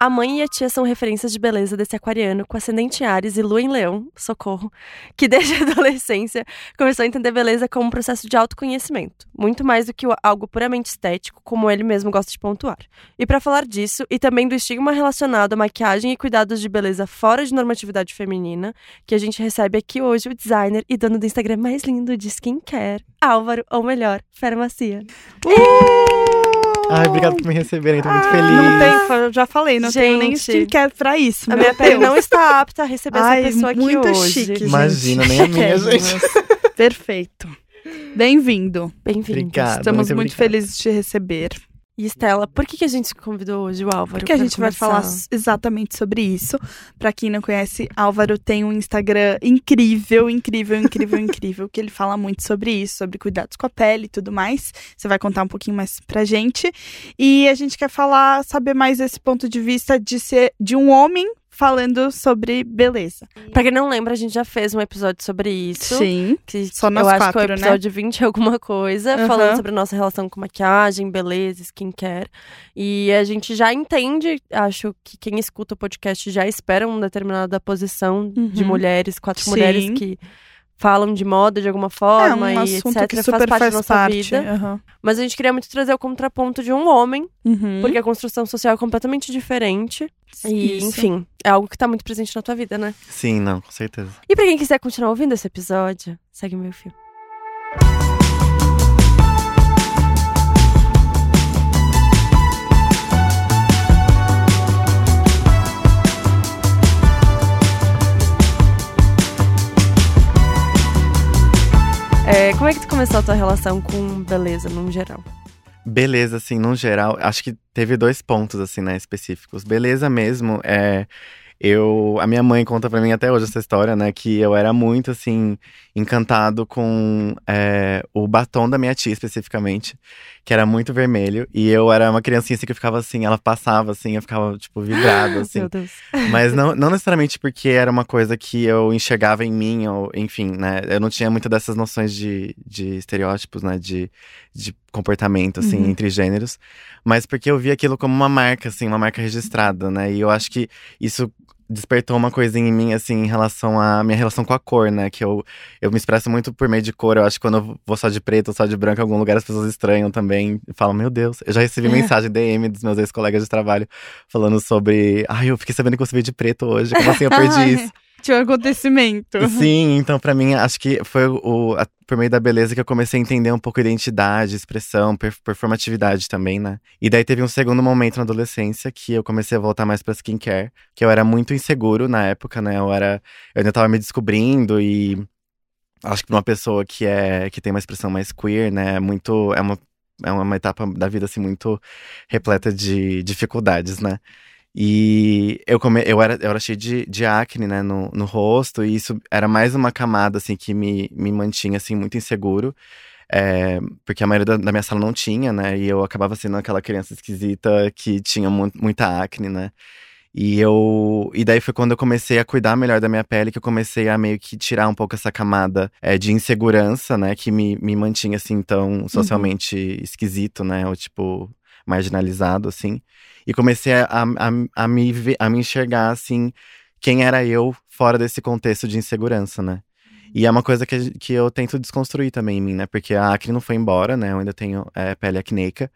A mãe e a tia são referências de beleza desse aquariano com ascendente Ares e lua em Leão, socorro, que desde a adolescência começou a entender beleza como um processo de autoconhecimento, muito mais do que algo puramente estético, como ele mesmo gosta de pontuar. E para falar disso, e também do estigma relacionado à maquiagem e cuidados de beleza fora de normatividade feminina, que a gente recebe aqui hoje o designer e dono do Instagram mais lindo de skincare, Álvaro, ou melhor, Farmacia. Uh! Ai, obrigado por me receberem, tô muito ah, feliz. Não tem, eu já falei, não Gente, tenho nem skincare pra isso. A minha pele não está apta a receber Ai, essa pessoa aqui muito hoje. chique, Imagina, nem a minha, gente. Perfeito. Bem-vindo. Bem-vindo. Estamos muito, muito felizes de te receber. E Estela, por que, que a gente convidou hoje o Álvaro? Porque a gente vai falar exatamente sobre isso. Para quem não conhece, Álvaro tem um Instagram incrível, incrível, incrível, incrível, que ele fala muito sobre isso, sobre cuidados com a pele e tudo mais. Você vai contar um pouquinho mais pra gente. E a gente quer falar, saber mais esse ponto de vista de ser de um homem falando sobre beleza. Pra quem não lembra, a gente já fez um episódio sobre isso. Sim. Que só nós eu acho quatro, que foi o episódio né? 20 alguma coisa, uhum. falando sobre a nossa relação com maquiagem, beleza, skincare. E a gente já entende, acho que quem escuta o podcast já espera uma determinada posição uhum. de mulheres, quatro Sim. mulheres que falam de moda de alguma forma é, um e etc. Que super faz parte faz da nossa parte. vida. Uhum. Mas a gente queria muito trazer o contraponto de um homem, uhum. porque a construção social é completamente diferente. E, Isso. enfim, é algo que tá muito presente na tua vida, né? Sim, não, com certeza. E pra quem quiser continuar ouvindo esse episódio, segue o meu fio. Como é que tu começou a tua relação com beleza, no geral? Beleza, assim, no geral, acho que teve dois pontos, assim, né, específicos. Beleza mesmo, é eu, a minha mãe conta para mim até hoje essa história, né? Que eu era muito, assim, encantado com é, o batom da minha tia, especificamente, que era muito vermelho. E eu era uma criancinha, assim, que eu ficava assim, ela passava, assim, eu ficava, tipo, vibrado, assim. Meu Deus. Mas não, não necessariamente porque era uma coisa que eu enxergava em mim, ou, enfim, né? Eu não tinha muito dessas noções de, de estereótipos, né? De, de comportamento, assim, uhum. entre gêneros. Mas porque eu via aquilo como uma marca, assim, uma marca registrada, né? E eu acho que isso despertou uma coisinha em mim, assim, em relação à minha relação com a cor, né? Que eu, eu me expresso muito por meio de cor. Eu acho que quando eu vou só de preto ou só de branco em algum lugar, as pessoas estranham também. E falam, meu Deus. Eu já recebi é. mensagem DM dos meus ex-colegas de trabalho falando sobre. Ai, eu fiquei sabendo que você veio de preto hoje. Como assim eu perdi isso? Tinha um acontecimento. Sim, então para mim acho que foi o, a, por meio da beleza que eu comecei a entender um pouco identidade, expressão, performatividade também, né? E daí teve um segundo momento na adolescência que eu comecei a voltar mais pra skincare, que eu era muito inseguro na época, né? Eu era. Eu ainda tava me descobrindo e. Acho que pra uma pessoa que é que tem uma expressão mais queer, né, é muito é uma é uma etapa da vida assim muito repleta de dificuldades, né? E eu, come, eu, era, eu era cheio de, de acne, né, no, no rosto, e isso era mais uma camada, assim, que me, me mantinha, assim, muito inseguro. É, porque a maioria da, da, minha sala não tinha, né, e eu acabava sendo aquela criança esquisita que tinha mu muita acne, né. E eu. E daí foi quando eu comecei a cuidar melhor da minha pele, que eu comecei a meio que tirar um pouco essa camada é, de insegurança, né? Que me, me mantinha assim tão socialmente uhum. esquisito, né? Ou tipo, marginalizado, assim. E comecei a, a, a, me, a me enxergar, assim, quem era eu fora desse contexto de insegurança, né? E é uma coisa que, que eu tento desconstruir também em mim, né? Porque a acne não foi embora, né? Eu ainda tenho é, pele acneica.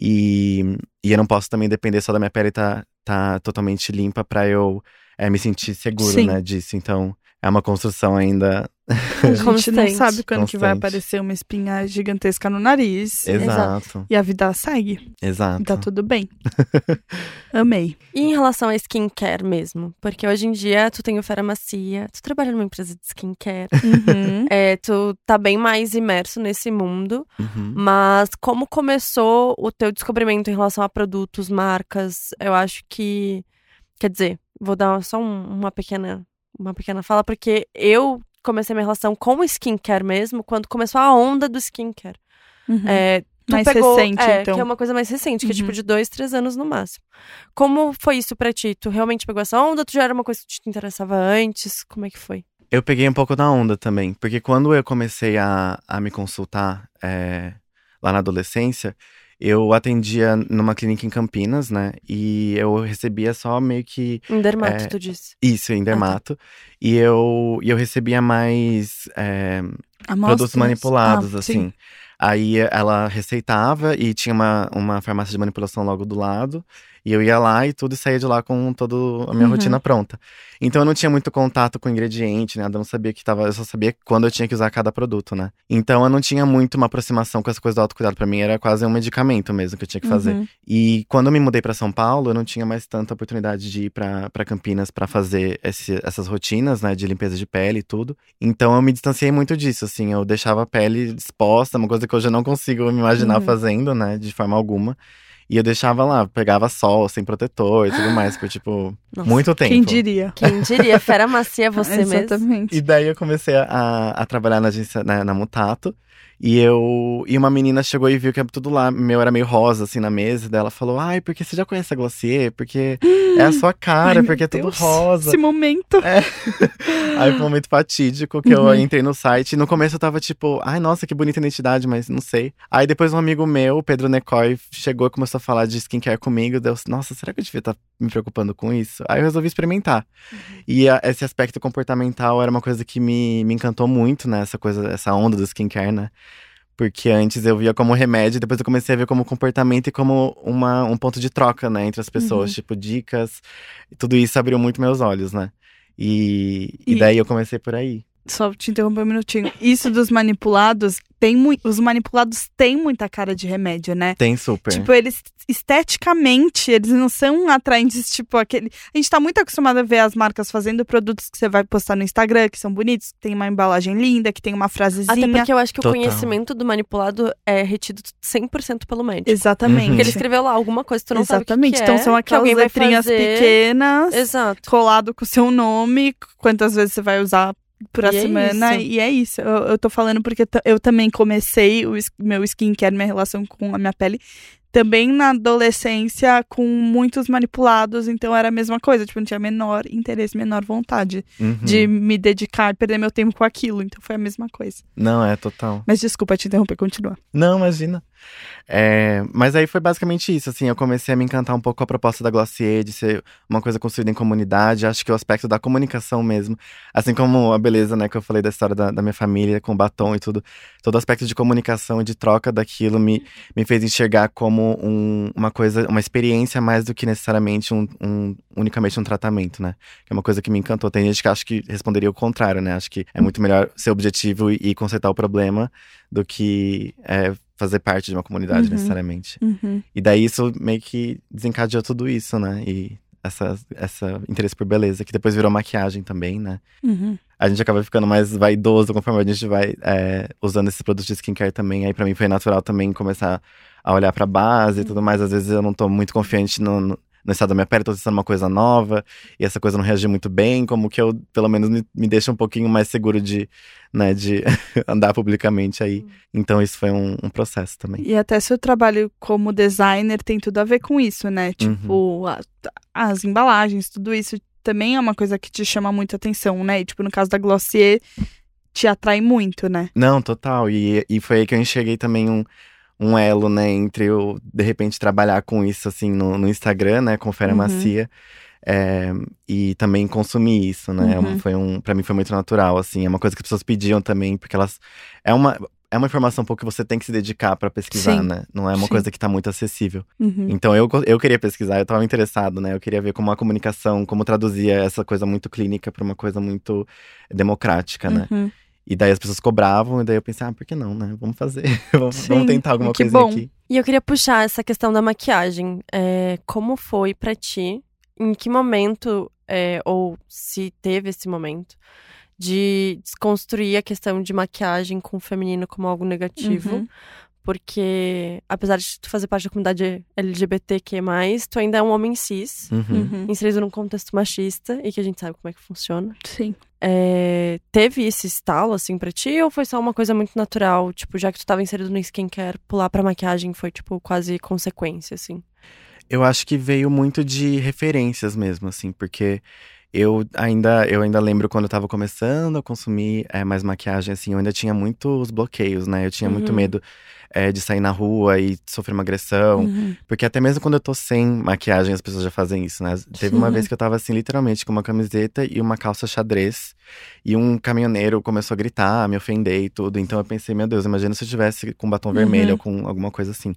E, e eu não posso também depender só da minha pele estar tá, tá totalmente limpa para eu é, me sentir seguro, Sim. né? Disso. Então, é uma construção ainda. A gente Constante. não sabe quando Constante. que vai aparecer uma espinha gigantesca no nariz. Exato. E a vida segue. Exato. tá tudo bem. Amei. E em relação a skincare mesmo? Porque hoje em dia tu tem o Farmacia, tu trabalha numa empresa de skincare. Uhum. é, tu tá bem mais imerso nesse mundo. Uhum. Mas como começou o teu descobrimento em relação a produtos, marcas? Eu acho que. Quer dizer, vou dar só um, uma pequena uma pequena fala, porque eu comecei minha relação com o skincare mesmo quando começou a onda do skincare. Uhum. É, mais pegou, recente, é, então. Que é uma coisa mais recente, que uhum. é tipo de dois, três anos no máximo. Como foi isso pra ti? Tu realmente pegou essa onda? Tu já era uma coisa que te interessava antes? Como é que foi? Eu peguei um pouco da onda também, porque quando eu comecei a, a me consultar é, lá na adolescência, eu atendia numa clínica em Campinas, né? E eu recebia só meio que. Em dermato, É, tu disse. Isso, em dermato. E eu, e eu recebia mais é, produtos manipulados, Ah, assim. sim. Aí ela receitava e tinha uma, uma farmácia de manipulação logo do lado. E eu ia lá e tudo e saía de lá com toda a minha Uhum. rotina pronta. Então eu não tinha muito contato com ingrediente, nada. Eu não sabia que tava. Eu só sabia quando eu tinha que usar cada produto, né? Então eu não tinha muito uma aproximação com essa coisa do autocuidado. Pra mim era quase um medicamento mesmo que eu tinha que fazer. Uhum. E quando eu me mudei pra São Paulo, eu não tinha mais tanta oportunidade de ir pra pra Campinas pra fazer esse- essas rotinas, né, de limpeza de pele e tudo. Então eu me distanciei muito disso, assim, eu deixava a pele exposta, uma coisa que hoje eu não consigo me imaginar Uhum. fazendo, né, de forma alguma. E eu deixava lá, pegava sol, sem protetor e tudo mais, por tipo, Nossa, muito tempo. Quem diria? Quem diria? Fera macia você mesmo. Exatamente. E daí eu comecei a, a trabalhar na agência, na, na Mutato. E eu. E uma menina chegou e viu que tudo lá, meu era meio rosa, assim, na mesa. Daí ela falou: Ai, porque você já conhece a Glossier? Porque é a sua cara, Ai, porque é tudo Deus. rosa. Esse momento. Aí foi um momento fatídico que Uhum. eu entrei no site. E no começo eu tava tipo, ai, nossa, que bonita identidade, mas não sei. Aí depois um amigo meu, Pedro Necoy, chegou e começou a falar de skincare comigo. Deu, nossa, será que eu devia estar me preocupando com isso? Aí eu resolvi experimentar. E a- esse aspecto comportamental era uma coisa que me, me encantou muito, né? Essa coisa, essa onda do skincare, né? Porque antes eu via como remédio, depois eu comecei a ver como comportamento e como uma, um ponto de troca, né, entre as pessoas. Uhum. Tipo, dicas. Tudo isso abriu muito meus olhos, né? E, e E- daí eu comecei por aí. Só te interromper um minutinho. Isso dos manipulados, tem mui- os manipulados têm muita cara de remédio, né? Tem super. Tipo, eles esteticamente, eles não são atraentes, tipo aquele. A gente tá muito acostumado a ver as marcas fazendo produtos que você vai postar no Instagram, que são bonitos, que tem uma embalagem linda, que tem uma frasezinha. Até porque eu acho que Total. o conhecimento do manipulado é retido 100% pelo médico. Exatamente. Porque ele escreveu lá alguma coisa que tu não Exatamente. sabe que então é, são que aquelas alguém vai letrinhas fazer. pequenas, Exato. colado com o seu nome, quantas vezes você vai usar por a E é semana. isso. e é isso. Eu, eu tô falando porque eu também comecei o meu skincare, minha relação com a minha pele. Também na adolescência, com muitos manipulados, então era a mesma coisa. Tipo, não tinha menor interesse, menor vontade Uhum. de me dedicar perder meu tempo com aquilo. Então foi a mesma coisa. Não, é total. Mas desculpa te interromper, continua. Não, imagina. É, mas aí foi basicamente isso, assim, eu comecei a me encantar um pouco com a proposta da Glossier, de ser uma coisa construída em comunidade, acho que o aspecto da comunicação mesmo, assim como a beleza, né, que eu falei da história da, da minha família, com batom e tudo, todo aspecto de comunicação e de troca daquilo me, me fez enxergar como um- uma coisa, uma experiência mais do que necessariamente um, um- unicamente um tratamento, né, que é uma coisa que me encantou. Tem gente que acha que responderia o contrário, né, acho que é muito melhor ser objetivo e, e consertar o problema do que é, fazer parte de uma comunidade Uhum. necessariamente. Uhum. E daí isso meio que desencadeou tudo isso, né? E essa, essa interesse por beleza, que depois virou maquiagem também, né? Uhum. A gente acaba ficando mais vaidoso conforme a gente vai é, usando esses produtos de skincare também. Aí pra mim foi natural também começar a olhar pra base e tudo mais. Às vezes eu não tô muito confiante no, no, no estado da minha pele, tô testando uma coisa nova e essa coisa não reagir muito bem, como que eu, pelo menos, me, me deixa um pouquinho mais seguro de, né, de andar publicamente aí. Então isso foi um, um processo também. E até seu trabalho como designer tem tudo a ver com isso, né? Tipo, a- as embalagens, tudo isso também é uma coisa que te chama muito atenção, né? E, tipo, no caso da Glossier, te atrai muito, né? Não, total. E, e foi aí que eu enxerguei também um, um elo, né, entre eu, de repente, trabalhar com isso, assim, no, no Instagram, né, com Fera Uhum. Macia. é, e também consumir isso, né? Uhum. Foi um, para mim foi muito natural, assim. É uma coisa que as pessoas pediam também, porque elas. É uma, é uma informação um pouco que você tem que se dedicar pra pesquisar, Sim. né? Não é uma Sim. coisa que tá muito acessível. Uhum. Então eu, eu queria pesquisar, eu tava interessado, né? Eu queria ver como a comunicação, como traduzia essa coisa muito clínica pra uma coisa muito democrática, né? Uhum. E daí as pessoas cobravam, e daí eu pensei, ah, por que não, né? Vamos fazer. vamos, Sim, vamos tentar alguma que coisa bom. aqui. E eu queria puxar essa questão da maquiagem. É, como foi pra ti? Em que momento, é, ou se teve esse momento, de desconstruir a questão de maquiagem com o feminino como algo negativo? Uhum. Porque, apesar de tu fazer parte da comunidade LGBTQ+, tu ainda é um homem cis, Uhum. Uhum. inserido num contexto machista, e que a gente sabe como é que funciona. Sim. É, teve esse estalo, assim, pra ti? Ou foi só uma coisa muito natural? Tipo, já que tu tava inserido no skincare, pular pra maquiagem foi, tipo, quase consequência, assim? Eu acho que veio muito de referências mesmo, assim, porque eu ainda, eu ainda lembro quando eu tava começando a consumir é, mais maquiagem, assim, eu ainda tinha muitos bloqueios, né? Eu tinha muito Uhum. medo é, de sair na rua e sofrer uma agressão. Uhum. Porque até mesmo quando eu tô sem maquiagem, as pessoas já fazem isso, né? Teve uma vez que eu tava assim, literalmente, com uma camiseta e uma calça xadrez. E um caminhoneiro começou a gritar, me ofender e tudo. Então eu pensei, meu Deus, imagina se eu tivesse com batom vermelho ou com alguma coisa assim.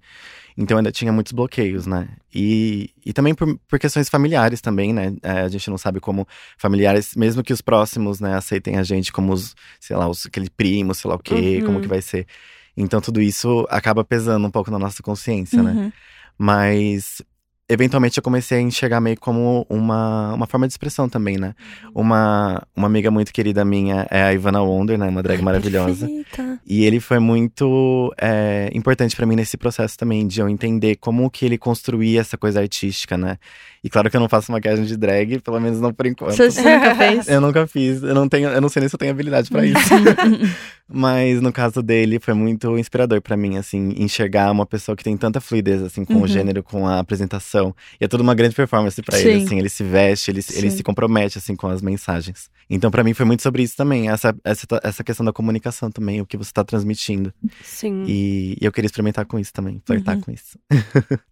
Então ainda tinha muitos bloqueios, né? E, e também por, por questões familiares também, né? É, a gente não sabe como familiares, mesmo que os próximos, né, aceitem a gente como os, sei lá, os, aquele primo, sei lá o quê, Uhum. como que vai ser. Então tudo isso acaba pesando um pouco na nossa consciência, né? Uhum. Mas eventualmente eu comecei a enxergar meio como uma, uma forma de expressão também, né? Uma, uma amiga muito querida minha é a Ivana Wonder, né? Uma drag maravilhosa. Perfeita. E ele foi muito é, importante pra mim nesse processo também, de eu entender como que ele construía essa coisa artística, né? E claro que eu não faço maquiagem de drag, pelo menos não por enquanto. Você, nunca fez? Eu nunca fiz, eu não tenho, eu não sei nem se eu tenho habilidade pra isso. Mas no caso dele foi muito inspirador pra mim, assim, enxergar uma pessoa que tem tanta fluidez assim com Uhum. o gênero, com a apresentação. E é tudo uma grande performance pra ele, Sim. assim, ele se veste, ele, ele se compromete assim com as mensagens. Então pra mim foi muito sobre isso também, essa essa, essa questão da comunicação também, o que você tá transmitindo. Sim. E, e eu queria experimentar com isso também, flertar Uhum. com isso.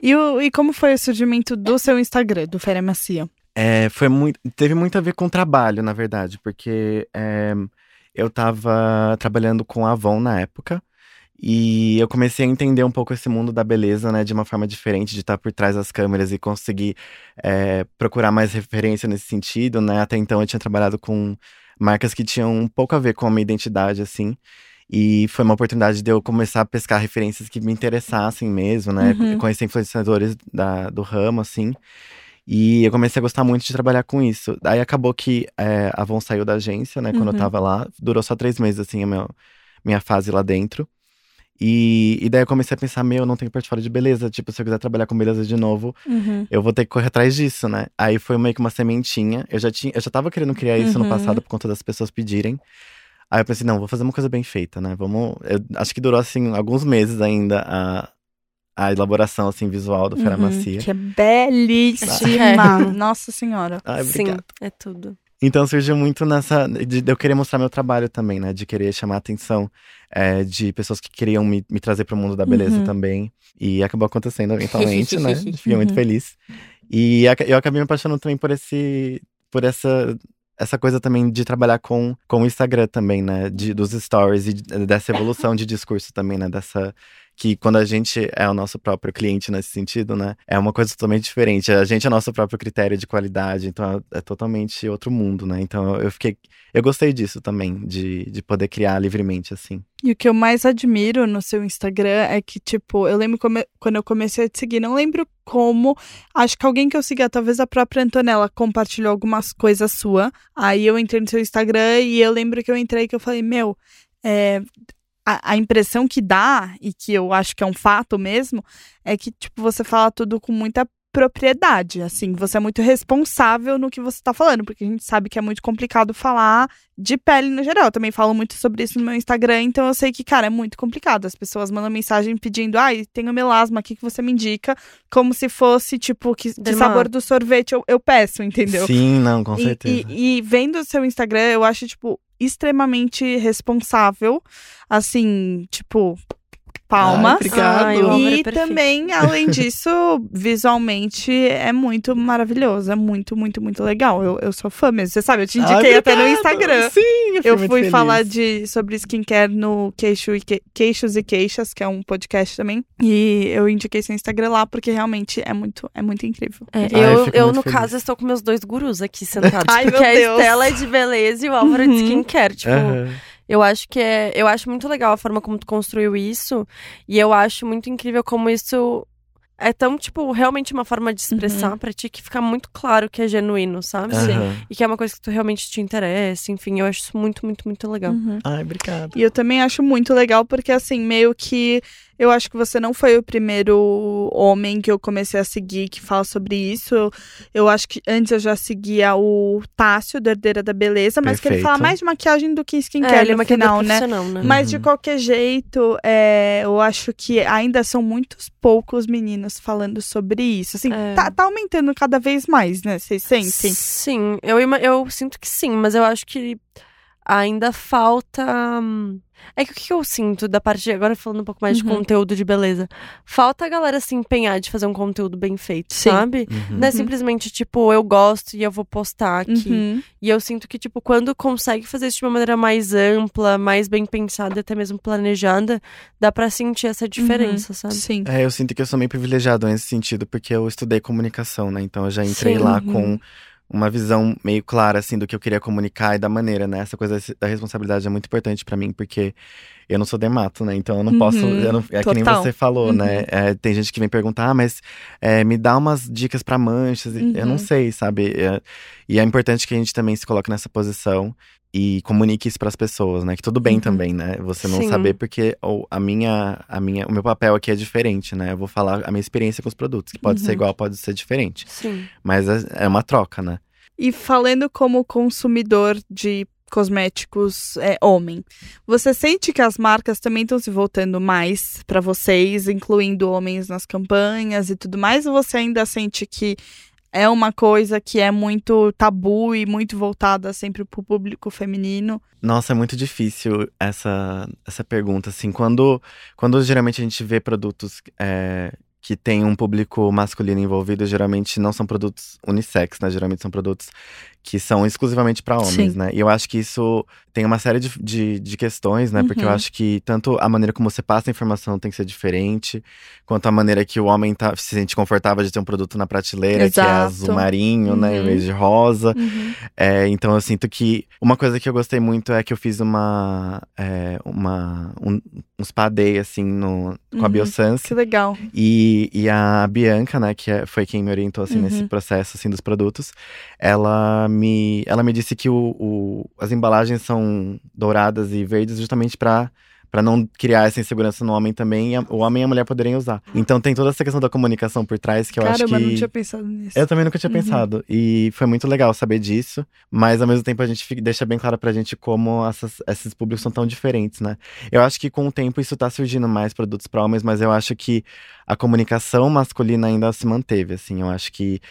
E, o- e como foi o surgimento do seu Instagram, do Féria Macia? É, foi muito, teve muito a ver com o trabalho, na verdade, porque é, eu tava trabalhando com a Avon na época. E eu comecei a entender um pouco esse mundo da beleza, né, de uma forma diferente, de estar por trás das câmeras e conseguir é, procurar mais referência nesse sentido, né? Até então eu tinha trabalhado com marcas que tinham um pouco a ver com a minha identidade, assim. E foi uma oportunidade de eu começar a pescar referências que me interessassem mesmo, né? Uhum. Conhecer influenciadores da, do ramo, assim. E eu comecei a gostar muito de trabalhar com isso. Aí acabou que é, a Avon saiu da agência, né? Quando Uhum. eu tava lá. Durou só três meses, assim, a meu, minha fase lá dentro. E, e daí eu comecei a pensar, meu, eu não tenho portfólio de beleza. Tipo, se eu quiser trabalhar com beleza de novo, Uhum. eu vou ter que correr atrás disso, né? Aí foi meio que uma sementinha. Eu já tinha, eu já tava querendo criar isso Uhum. no passado por conta das pessoas pedirem. Aí eu pensei, não, vou fazer uma coisa bem feita, né? Vamos. Eu acho que durou assim alguns meses ainda a, a elaboração assim visual do Fera Uhum. Que é belíssima. Nossa senhora. Ai, Sim, obrigado. é tudo. Então surgiu muito nessa. De, de eu querer mostrar meu trabalho também, né? De querer chamar a atenção é, de pessoas que queriam me, me trazer pro mundo da beleza Uhum. também. E acabou acontecendo eventualmente, né? Fiquei muito Uhum. feliz. E eu acabei me apaixonando também por esse. por essa. Essa coisa também de trabalhar com, com o Instagram também, né? De, dos stories e de- dessa evolução de discurso também, né? Dessa. Que quando a gente é o nosso próprio cliente nesse sentido, né? É uma coisa totalmente diferente. A gente é nosso próprio critério de qualidade, então é, é totalmente outro mundo, né? Então eu fiquei. Eu gostei disso também, de, de poder criar livremente, assim. E o que eu mais admiro no seu Instagram é que, tipo, eu lembro quando eu comecei a te seguir, não lembro como. Acho que alguém que eu seguia, talvez a própria Antonella, compartilhou algumas coisas sua. Aí eu entrei no seu Instagram e eu lembro que eu entrei que eu falei, meu, é, a, a impressão que dá, e que eu acho que é um fato mesmo, é que, tipo, você fala tudo com muita propriedade, assim, você é muito responsável no que você tá falando, porque a gente sabe que é muito complicado falar de pele no geral. Eu também falo muito sobre isso no meu Instagram, então eu sei que, cara, é muito complicado. As pessoas mandam mensagem pedindo, ai, tenho melasma aqui que você me indica, como se fosse, tipo, que, que Derma. sabor do sorvete eu, eu peço, entendeu? Sim, não, com E- certeza. E, e vendo o seu Instagram, eu acho, tipo, extremamente responsável. Assim, tipo, palmas. Ai, obrigado. Ai, é E também, além disso, visualmente é muito maravilhoso. É muito, muito, muito legal. Eu, eu sou fã mesmo. Você sabe, eu te indiquei Ai, até no. Instagram. Sim, eu, fiquei Eu muito fui feliz. falar de, sobre skincare no Queixo e Que- Queixos e Queixas, que é um podcast também. E eu indiquei seu Instagram lá porque realmente é muito, é muito incrível. É, eu eu, eu, muito no feliz. caso, estou com meus dois gurus aqui sentados. Ai, porque meu a Deus. Estela é de beleza e o Álvaro é de Uhum. skincare. Tipo, Aham. Eu acho que é. Eu acho muito legal a forma como tu construiu isso. E eu acho muito incrível como isso é tão, tipo, realmente uma forma de expressar Uhum. pra ti que fica muito claro que é genuíno, sabe? Aham. E que é uma coisa que tu realmente te interessa. Enfim, eu acho isso muito, muito, muito legal. Uhum. Ai, obrigado. E eu também acho muito legal porque, assim, meio que eu acho que você não foi o primeiro homem que eu comecei a seguir que fala sobre isso. Eu, eu acho que antes eu já seguia o Tássio, do Herdeira da Beleza, mas que ele Perfeito. fala mais de maquiagem do que É, skincare ele é no maquiador final, né? né? Mas de Uhum. qualquer jeito, é, eu acho que ainda são muitos poucos meninos falando sobre isso. Assim, É. tá, tá aumentando cada vez mais, né? Vocês sentem? Sim, eu, eu sinto que sim, mas eu acho que ainda falta. hum, É que o que eu sinto da parte de, agora falando um pouco mais de Uhum. conteúdo de beleza, falta a galera se empenhar de fazer um conteúdo bem feito, Sim. sabe? Uhum. Não é simplesmente tipo, eu gosto e eu vou postar aqui. Uhum. E eu sinto que, tipo, quando consegue fazer isso de uma maneira mais ampla, mais bem pensada e até mesmo planejada, dá pra sentir essa diferença, sabe? Sim. É, eu sinto que eu sou meio privilegiado nesse sentido, porque eu estudei comunicação, né? Então eu já entrei Sim. lá Uhum. com uma visão meio clara, assim, do que eu queria comunicar e da maneira, né? Essa coisa da responsabilidade é muito importante pra mim, porque eu não sou dermato, né? Então eu não posso. Uhum, eu não- é que nem total. você falou, Uhum. né? É, tem gente que vem perguntar, ah, mas é, me dá umas dicas pra manchas. e Eu Uhum. não sei, sabe? É, e é importante que a gente também se coloque nessa posição e comunique isso pras pessoas, né? Que tudo bem Uhum. também, né? Você não Sim. saber porque ou, a minha, a minha, o meu papel aqui é diferente, né? Eu vou falar a minha experiência com os produtos, que pode ser Uhum. igual, pode ser diferente, Sim. mas é, é uma troca, né? E falando como consumidor de cosméticos é, homem, você sente que as marcas também estão se voltando mais pra vocês, incluindo homens nas campanhas e tudo mais, ou você ainda sente que é uma coisa que é muito tabu e muito voltada sempre pro público feminino? Nossa, é muito difícil essa, essa pergunta, assim. Quando, quando geralmente a gente vê produtos é, que tem um público masculino envolvido, geralmente não são produtos unissex, né? Geralmente são produtos que são exclusivamente para homens, Sim. né? E eu acho que isso tem uma série de, de, de questões, né? Porque eu Uhum. acho que tanto a maneira como você passa a informação tem que ser diferente, quanto a maneira que o homem tá, se sente confortável de ter um produto na prateleira, que é Exato. azul marinho, né? Em Uhum. vez de rosa. Uhum. É, então eu sinto que uma coisa que eu gostei muito é que eu fiz uma, é, uma um, uns padei assim no, com a Uhum. Biosense Que legal. e, e a Bianca, né, que é- foi quem me orientou assim Uhum. nesse processo assim dos produtos, ela me ela me disse que o, o- as embalagens são douradas e verdes justamente para para não criar essa insegurança no homem também, e o homem e a mulher poderem usar. Então tem toda essa questão da comunicação por trás que eu acho Caramba, que não tinha pensado nisso. eu também nunca tinha Uhum. pensado. E foi muito legal saber disso. Mas ao mesmo tempo a gente fica- deixa bem claro pra gente como essas- esses públicos são tão diferentes, né? Eu acho que com o tempo isso tá surgindo mais produtos pra homens, mas eu acho que a comunicação masculina ainda se manteve, assim. Eu acho que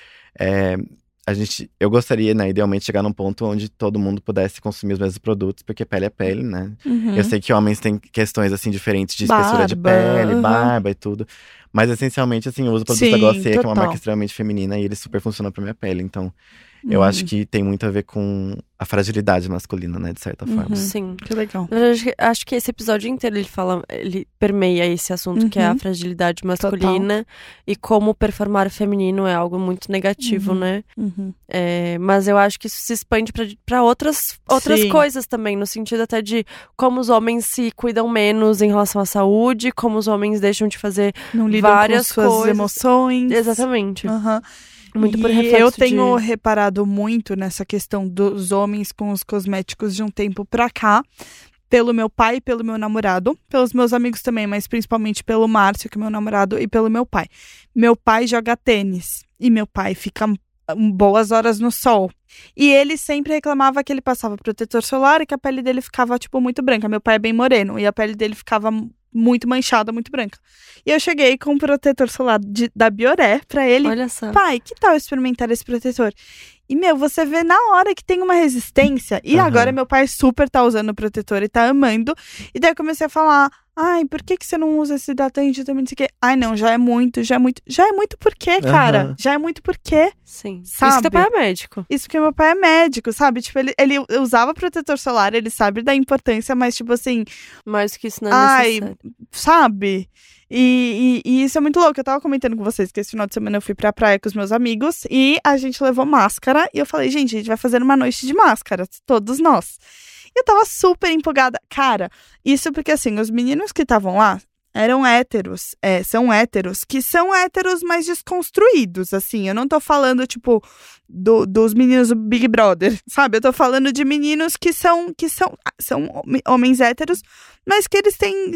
é, a gente. Eu gostaria, né, idealmente, chegar num ponto onde todo mundo pudesse consumir os mesmos produtos, porque pele é pele, né? Uhum. Eu sei que homens têm questões assim diferentes de espessura de Barba, pele, uhum. barba e tudo. Mas essencialmente, assim, eu uso produtos da Sim, Glossier, que é uma total. marca extremamente feminina, e ele super funciona pra minha pele. Então, eu Uhum. acho que tem muito a ver com a fragilidade masculina, né, de certa Uhum. forma. Sim. Que legal. Verdade, acho que esse episódio inteiro ele fala, ele permeia esse assunto que é a Uhum. fragilidade masculina e como performar feminino é algo muito negativo, Uhum. né? Uhum. É, mas eu acho que isso se expande pra- pra outras, outras Sim. coisas também, no sentido até de como os homens se cuidam menos em relação à saúde, como os homens deixam de fazer. Não lidam Várias com suas coisas. emoções. Exatamente. Aham. Muito por reflexo eu tenho de- reparado muito nessa questão dos homens com os cosméticos de um tempo pra cá. Pelo meu pai e pelo meu namorado. Pelos meus amigos também, mas principalmente pelo Márcio, que é meu namorado, e pelo meu pai. Meu pai joga tênis. E meu pai fica hum, boas horas no sol. E ele sempre reclamava que ele passava protetor solar e que a pele dele ficava, tipo, muito branca. Meu pai é bem moreno e a pele dele ficava muito manchada, muito branca. E eu cheguei com um protetor solar de- da Bioré pra ele. Olha só. Pai, que tal experimentar esse protetor? E, meu, você vê na hora que tem uma resistência. E Aham. agora meu pai super tá usando o protetor e tá amando. E daí eu comecei a falar: ai, por que, que você não usa esse hidratante também? Não sei o quê. Ai, não, já é muito, já é muito. Já é muito por quê, cara? Aham. Já é muito por quê? Sim. Isso Sabe? que teu pai é médico. Isso porque meu pai é médico, sabe? Tipo, ele, ele usava protetor solar, ele sabe da importância, mas, tipo assim, Mais que isso não é Ai, necessário. sabe? E, e- e isso é muito louco. Eu tava comentando com vocês que esse final de semana eu fui pra praia com os meus amigos e a gente levou máscara. E eu falei, gente, a gente vai fazer uma noite de máscara, todos nós. Eu tava super empolgada. Cara, isso porque assim, os meninos que estavam lá eram héteros, é, são héteros, que são héteros mais desconstruídos, assim. Eu não tô falando, tipo, do- dos meninos do Big Brother, sabe? Eu tô falando de meninos que são, que são, são homi- homens héteros, mas que eles têm,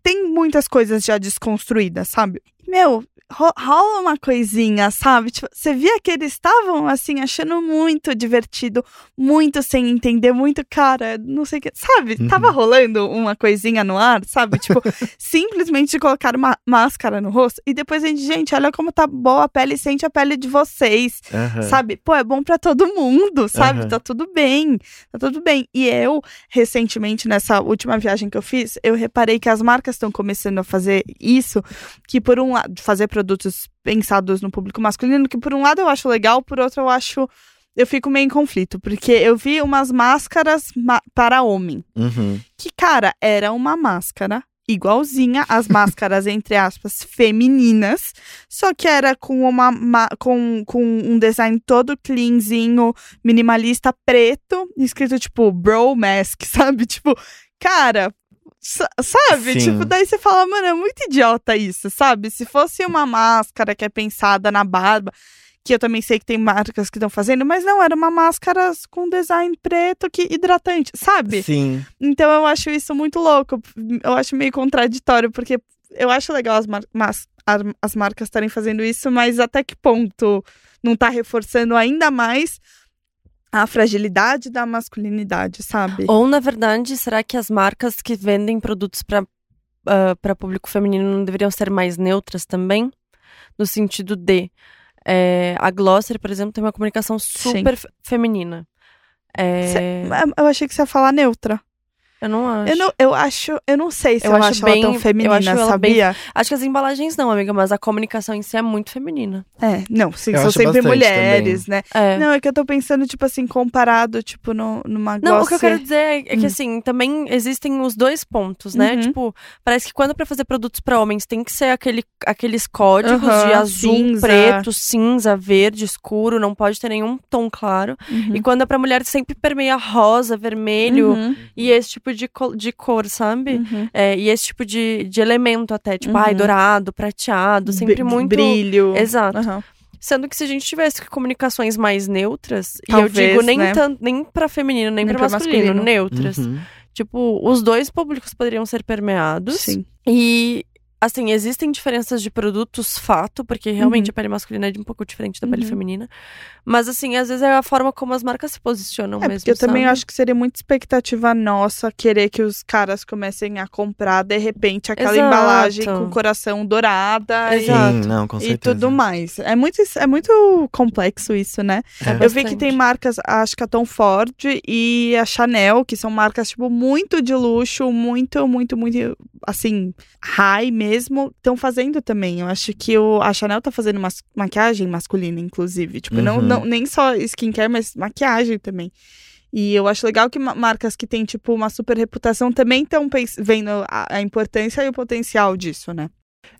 têm muitas coisas já desconstruídas, sabe? Meu, ro- rola uma coisinha, sabe? Tipo, você via que eles estavam, assim, achando muito divertido, muito sem entender, muito, cara, não sei o que, sabe? Uhum. Tava rolando uma coisinha no ar, sabe? Tipo, simplesmente colocar uma máscara no rosto e depois a gente, gente, olha como tá boa a pele, sente a pele de vocês. Aham. Sabe? Pô, é bom pra todo mundo, sabe? Aham. Tá tudo bem. Tá tudo bem. E eu, recentemente, nessa última viagem que eu fiz, eu reparei que as marcas estão começando a fazer isso, que por um lado, fazer produtos pensados no público masculino, que por um lado eu acho legal, por outro eu acho. Eu fico meio em conflito, porque eu vi umas máscaras ma- para homem. Uhum. Que, cara, era uma máscara igualzinha às máscaras, entre aspas, femininas, só que era com, uma, ma- com, com um design todo cleanzinho, minimalista, preto, escrito tipo bro mask, sabe? Tipo, cara. Sa- Sabe? Sim. Tipo, daí você fala, mano, é muito idiota isso, sabe? Se fosse uma máscara que é pensada na barba, que eu também sei que tem marcas que estão fazendo, mas não, era uma máscara com design preto que hidratante, sabe? Sim. Então eu acho isso muito louco. Eu acho meio contraditório, porque eu acho legal as, mar mas- as marcas estarem fazendo isso, mas até que ponto não tá reforçando ainda mais a fragilidade da masculinidade, sabe? Ou, na verdade, será que as marcas que vendem produtos para para público feminino não deveriam ser mais neutras também? No sentido de. é, a Glosser, por exemplo, tem uma comunicação super fe- feminina. É, Cê- eu achei que você ia falar neutra. Eu não acho. Eu, não, eu acho, eu não sei se eu, Eu acho acho ela bem- tão eu feminina, acho ela sabia? Acho que as embalagens não, amiga, mas a comunicação em si é muito feminina. É, não, sim, Eu são sempre mulheres, né? É. Não, é que eu tô pensando, tipo assim, comparado, tipo, no, numa Não, o que eu quero dizer é, é que, Hum. assim, também existem os dois pontos, né? Uhum. Tipo, parece que quando é pra fazer produtos pra homens tem que ser aquele, aqueles códigos Aham, de azul, cinza. preto, cinza, verde, escuro, não pode ter nenhum tom claro. Uhum. E quando é pra mulher sempre permeia rosa, vermelho Uhum, e esse tipo de, co- de cor, sabe? uhum. É, e esse tipo de, de elemento até, tipo, Uhum. ai, dourado, prateado, sempre Bri- muito. Brilho. Exato. Aham. Sendo que se a gente tivesse comunicações mais neutras, e eu Talvez, digo nem, né? tanto, nem pra feminino, nem, Nem pra pra masculino, masculino. neutras. Uhum. Tipo, os dois públicos poderiam ser permeados. Sim. E, assim, existem diferenças de produtos, fato, porque realmente Uhum. a pele masculina é de um pouco diferente da pele Uhum. feminina. Mas, assim, às vezes é a forma como as marcas se posicionam É, mesmo. porque eu também sabe? acho que seria muita expectativa nossa querer que os caras comecem a comprar, de repente, aquela Exato. embalagem com coração dourada e- Exato. Sim, não, com e, tudo mais. É muito, é muito complexo isso, né? É. Eu vi que tem marcas, acho que a Tom Ford e a Chanel, que são marcas, tipo, muito de luxo, muito, muito, muito, assim, high mesmo, estão fazendo também. Eu acho que o, a Chanel tá fazendo mas, maquiagem masculina, inclusive. Tipo, não, Uhum. não, nem só skincare, mas maquiagem também. E eu acho legal que ma- marcas que têm, tipo, uma super reputação também estão vendo a, a importância e o potencial disso, né?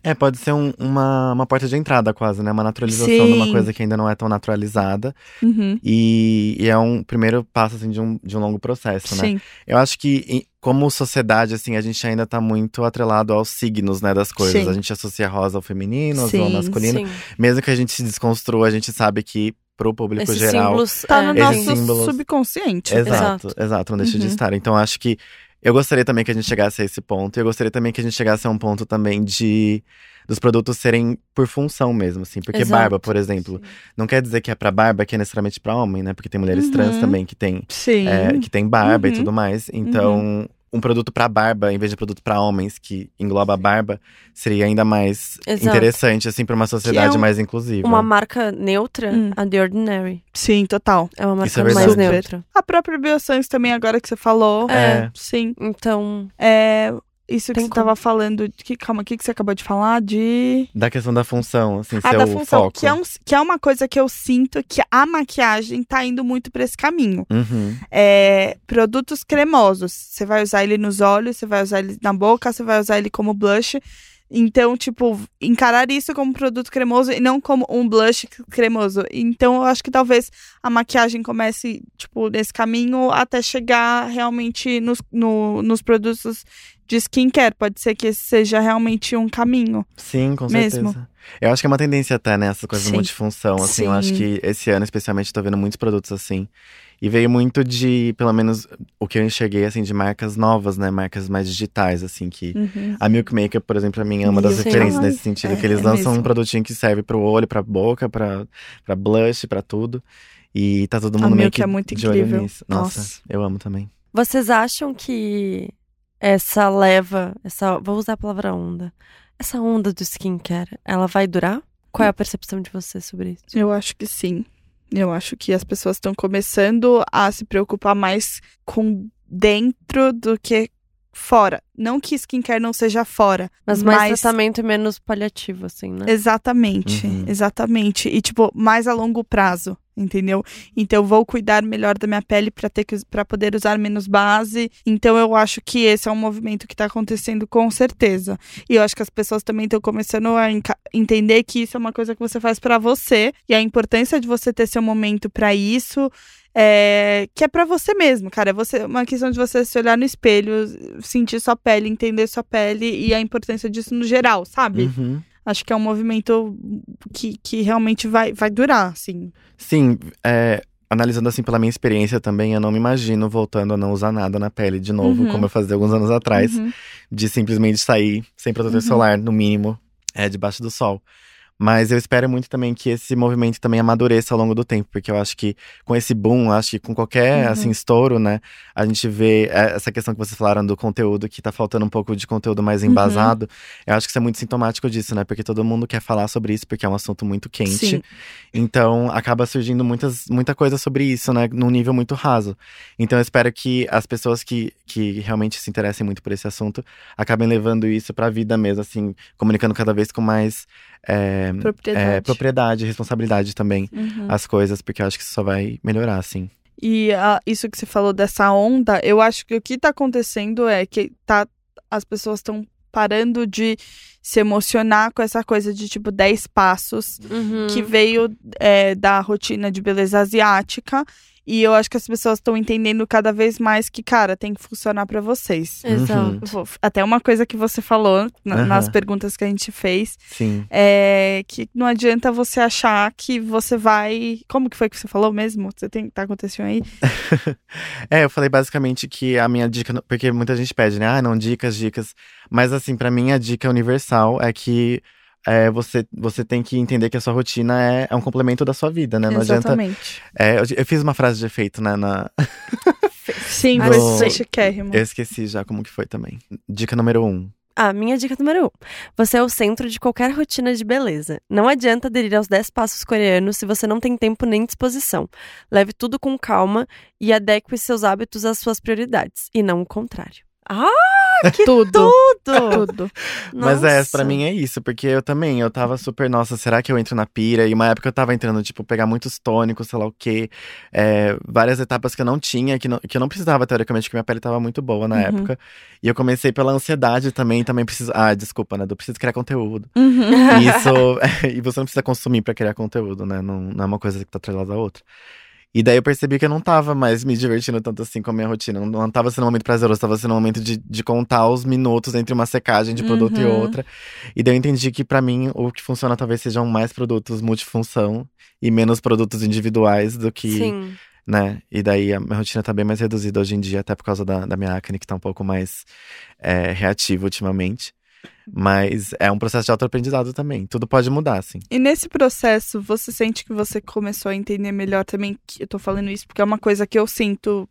É, pode ser um- uma, uma porta de entrada quase, né? Uma naturalização de Sim. uma coisa que ainda não é tão naturalizada. Uhum. E, e é um primeiro passo, assim, de um, de um longo processo, né? Sim. Eu acho que, como sociedade, assim, a gente ainda tá muito atrelado aos signos, né, das coisas. Sim. A gente associa rosa ao feminino, azul ao masculino. Sim. Mesmo que a gente se desconstrua, a gente sabe que pro público Esses geral. símbolos. Tá é, no Esses nosso símbolos- subconsciente. Exato, exato, não deixa de Uhum. estar. Então acho que eu gostaria também que a gente chegasse a esse ponto. E eu gostaria também que a gente chegasse a um ponto também de dos produtos serem por função mesmo, assim. Porque Exato. barba, por exemplo, não quer dizer que é pra barba que é necessariamente pra homem, né? Porque tem mulheres Uhum. trans também que tem, Sim. é, que tem barba e Uhum. tudo mais. Então, um produto pra barba, em vez de produto pra homens, que engloba a barba, seria ainda mais Exato. interessante, assim, pra uma sociedade um- mais inclusiva. Uma marca neutra, Hum. a The Ordinary. Sim, total. É uma Isso é marca mais neutra. A própria Biossans também, agora que você falou. É. Sim. Então, É, isso que Tem você como. tava falando. Que, calma, o que, que você acabou de falar? De. Da questão da função, assim, Ah, ser da o função. foco. Que é, um, que é uma coisa que eu sinto que a maquiagem tá indo muito pra esse caminho. Uhum. É, produtos cremosos. Você vai usar ele nos olhos, você vai usar ele na boca, você vai usar ele como blush. Então, tipo, encarar isso como produto cremoso e não como um blush cremoso. Então, eu acho que talvez a maquiagem comece, tipo, nesse caminho até chegar realmente nos, no- nos produtos de skincare. Pode ser que esse seja realmente um caminho. Sim, com Mesmo. certeza. Eu acho que é uma tendência até, né? Essa coisa Sim. de multifunção, assim. Eu acho Sim. que esse ano, especialmente, tô vendo muitos produtos assim. E veio muito de, pelo menos, o que eu enxerguei, assim, de marcas novas, né? Marcas mais digitais, assim, que… Uhum. A Milk Makeup, por exemplo, pra mim é uma das Milk referências nesse sentido. É, que eles é lançam mesmo. um produtinho que serve pro olho, pra boca, pra, pra blush, pra tudo. E tá todo A mundo meio Milk que é muito de olho incrível. nisso. Nossa, Nossa. eu amo também. Vocês acham que essa leva, essa, vou usar a palavra onda, essa onda do skincare, ela vai durar? Qual é a percepção de vocês sobre isso? Eu acho que sim. Eu acho que as pessoas estão começando a se preocupar mais com dentro do que fora. Não que skincare não seja fora, Mas mais tratamento e menos paliativo, assim, né? Exatamente, Uhum. exatamente. E tipo, mais a longo prazo, entendeu? Então vou cuidar melhor da minha pele para ter para poder usar menos base. Então eu acho que esse é um movimento que tá acontecendo com certeza. E eu acho que as pessoas também estão começando a entender que isso é uma coisa que você faz para você e a importância de você ter seu momento para isso. É, que é pra você mesmo, cara. É você, uma questão de você se olhar no espelho, sentir sua pele, entender sua pele e a importância disso no geral, sabe? Uhum. Acho que é um movimento que, que realmente vai, vai durar, assim. Sim, é, analisando assim pela minha experiência também, eu não me imagino voltando a não usar nada na pele de novo, Uhum. como eu fazia alguns anos atrás, Uhum. de simplesmente sair sem protetor Uhum. solar, no mínimo, é, debaixo do sol. Mas eu espero muito também que esse movimento também amadureça ao longo do tempo, porque eu acho que com esse boom, acho que com qualquer Uhum. assim estouro, né, a gente vê é, essa questão que vocês falaram do conteúdo que tá faltando um pouco de conteúdo mais Uhum. embasado. Eu acho que isso é muito sintomático disso, né? Porque todo mundo quer falar sobre isso, porque é um assunto muito quente. Sim. Então acaba surgindo muitas, muita coisa sobre isso, né? Num nível muito raso. Então eu espero que as pessoas que, que realmente se interessem muito por esse assunto acabem levando isso pra vida mesmo, assim, comunicando cada vez com mais é, Propriedade. é, propriedade responsabilidade também Uhum. as coisas, porque eu acho que isso só vai melhorar, assim. E ah, isso que você falou dessa onda, eu acho que o que tá acontecendo é que tá, as pessoas estão parando de se emocionar com essa coisa de tipo 10 passos Uhum. que veio é, da rotina de beleza asiática. E eu acho que as pessoas estão entendendo cada vez mais que, cara, tem que funcionar pra vocês. Exato. Uhum. Até uma coisa que você falou na- Aham. nas perguntas que a gente fez Sim. é que não adianta você achar que você vai. Como que foi que você falou mesmo? Você tem tá acontecendo aí? É, eu falei basicamente que a minha dica, porque muita gente pede, né? Ah, não, dicas, dicas. Mas assim, pra mim a dica universal é que é, você, você tem que entender que a sua rotina é, é um complemento da sua vida, né? Não adianta. Exatamente. É, eu, eu fiz uma frase de efeito, né? Na, Sim, foi sim. chiquérrimo. eu esqueci já como que foi também. Dica número um. Ah, minha dica número um. Você é o centro de qualquer rotina de beleza. Não adianta aderir aos 10 passos coreanos se você não tem tempo nem disposição. Leve tudo com calma e adeque seus hábitos às suas prioridades, e não o contrário. Ah, que Tudo. tudo! Tudo. Mas é, pra mim é isso, porque eu também, eu tava super, nossa, será que eu entro na pira? E uma época eu tava entrando, tipo, pegar muitos tônicos, sei lá o quê. é, várias etapas que eu não tinha, que, não- que eu não precisava, teoricamente, porque minha pele tava muito boa na Uhum. época. E eu comecei pela ansiedade também, também preciso. Ah, desculpa, né? Eu preciso criar conteúdo. Uhum. E Isso. e você não precisa consumir pra criar conteúdo, né? Não, não é uma coisa que tá atrelada à outra. E daí eu percebi que eu não tava mais me divertindo tanto assim com a minha rotina. Não, não tava sendo um momento prazeroso, tava sendo um momento de, de contar os minutos entre uma secagem de produto e Uhum. outra. E daí eu entendi que pra mim o que funciona talvez sejam mais produtos multifunção e menos produtos individuais do que, Sim. né? E daí a minha rotina tá bem mais reduzida hoje em dia, até por causa da, da minha acne, que tá um pouco mais é, reativa ultimamente. Mas é um processo de autoaprendizado também. Tudo pode mudar, assim. E nesse processo, você sente que você começou a entender melhor também? Que eu tô falando isso porque é uma coisa que eu sinto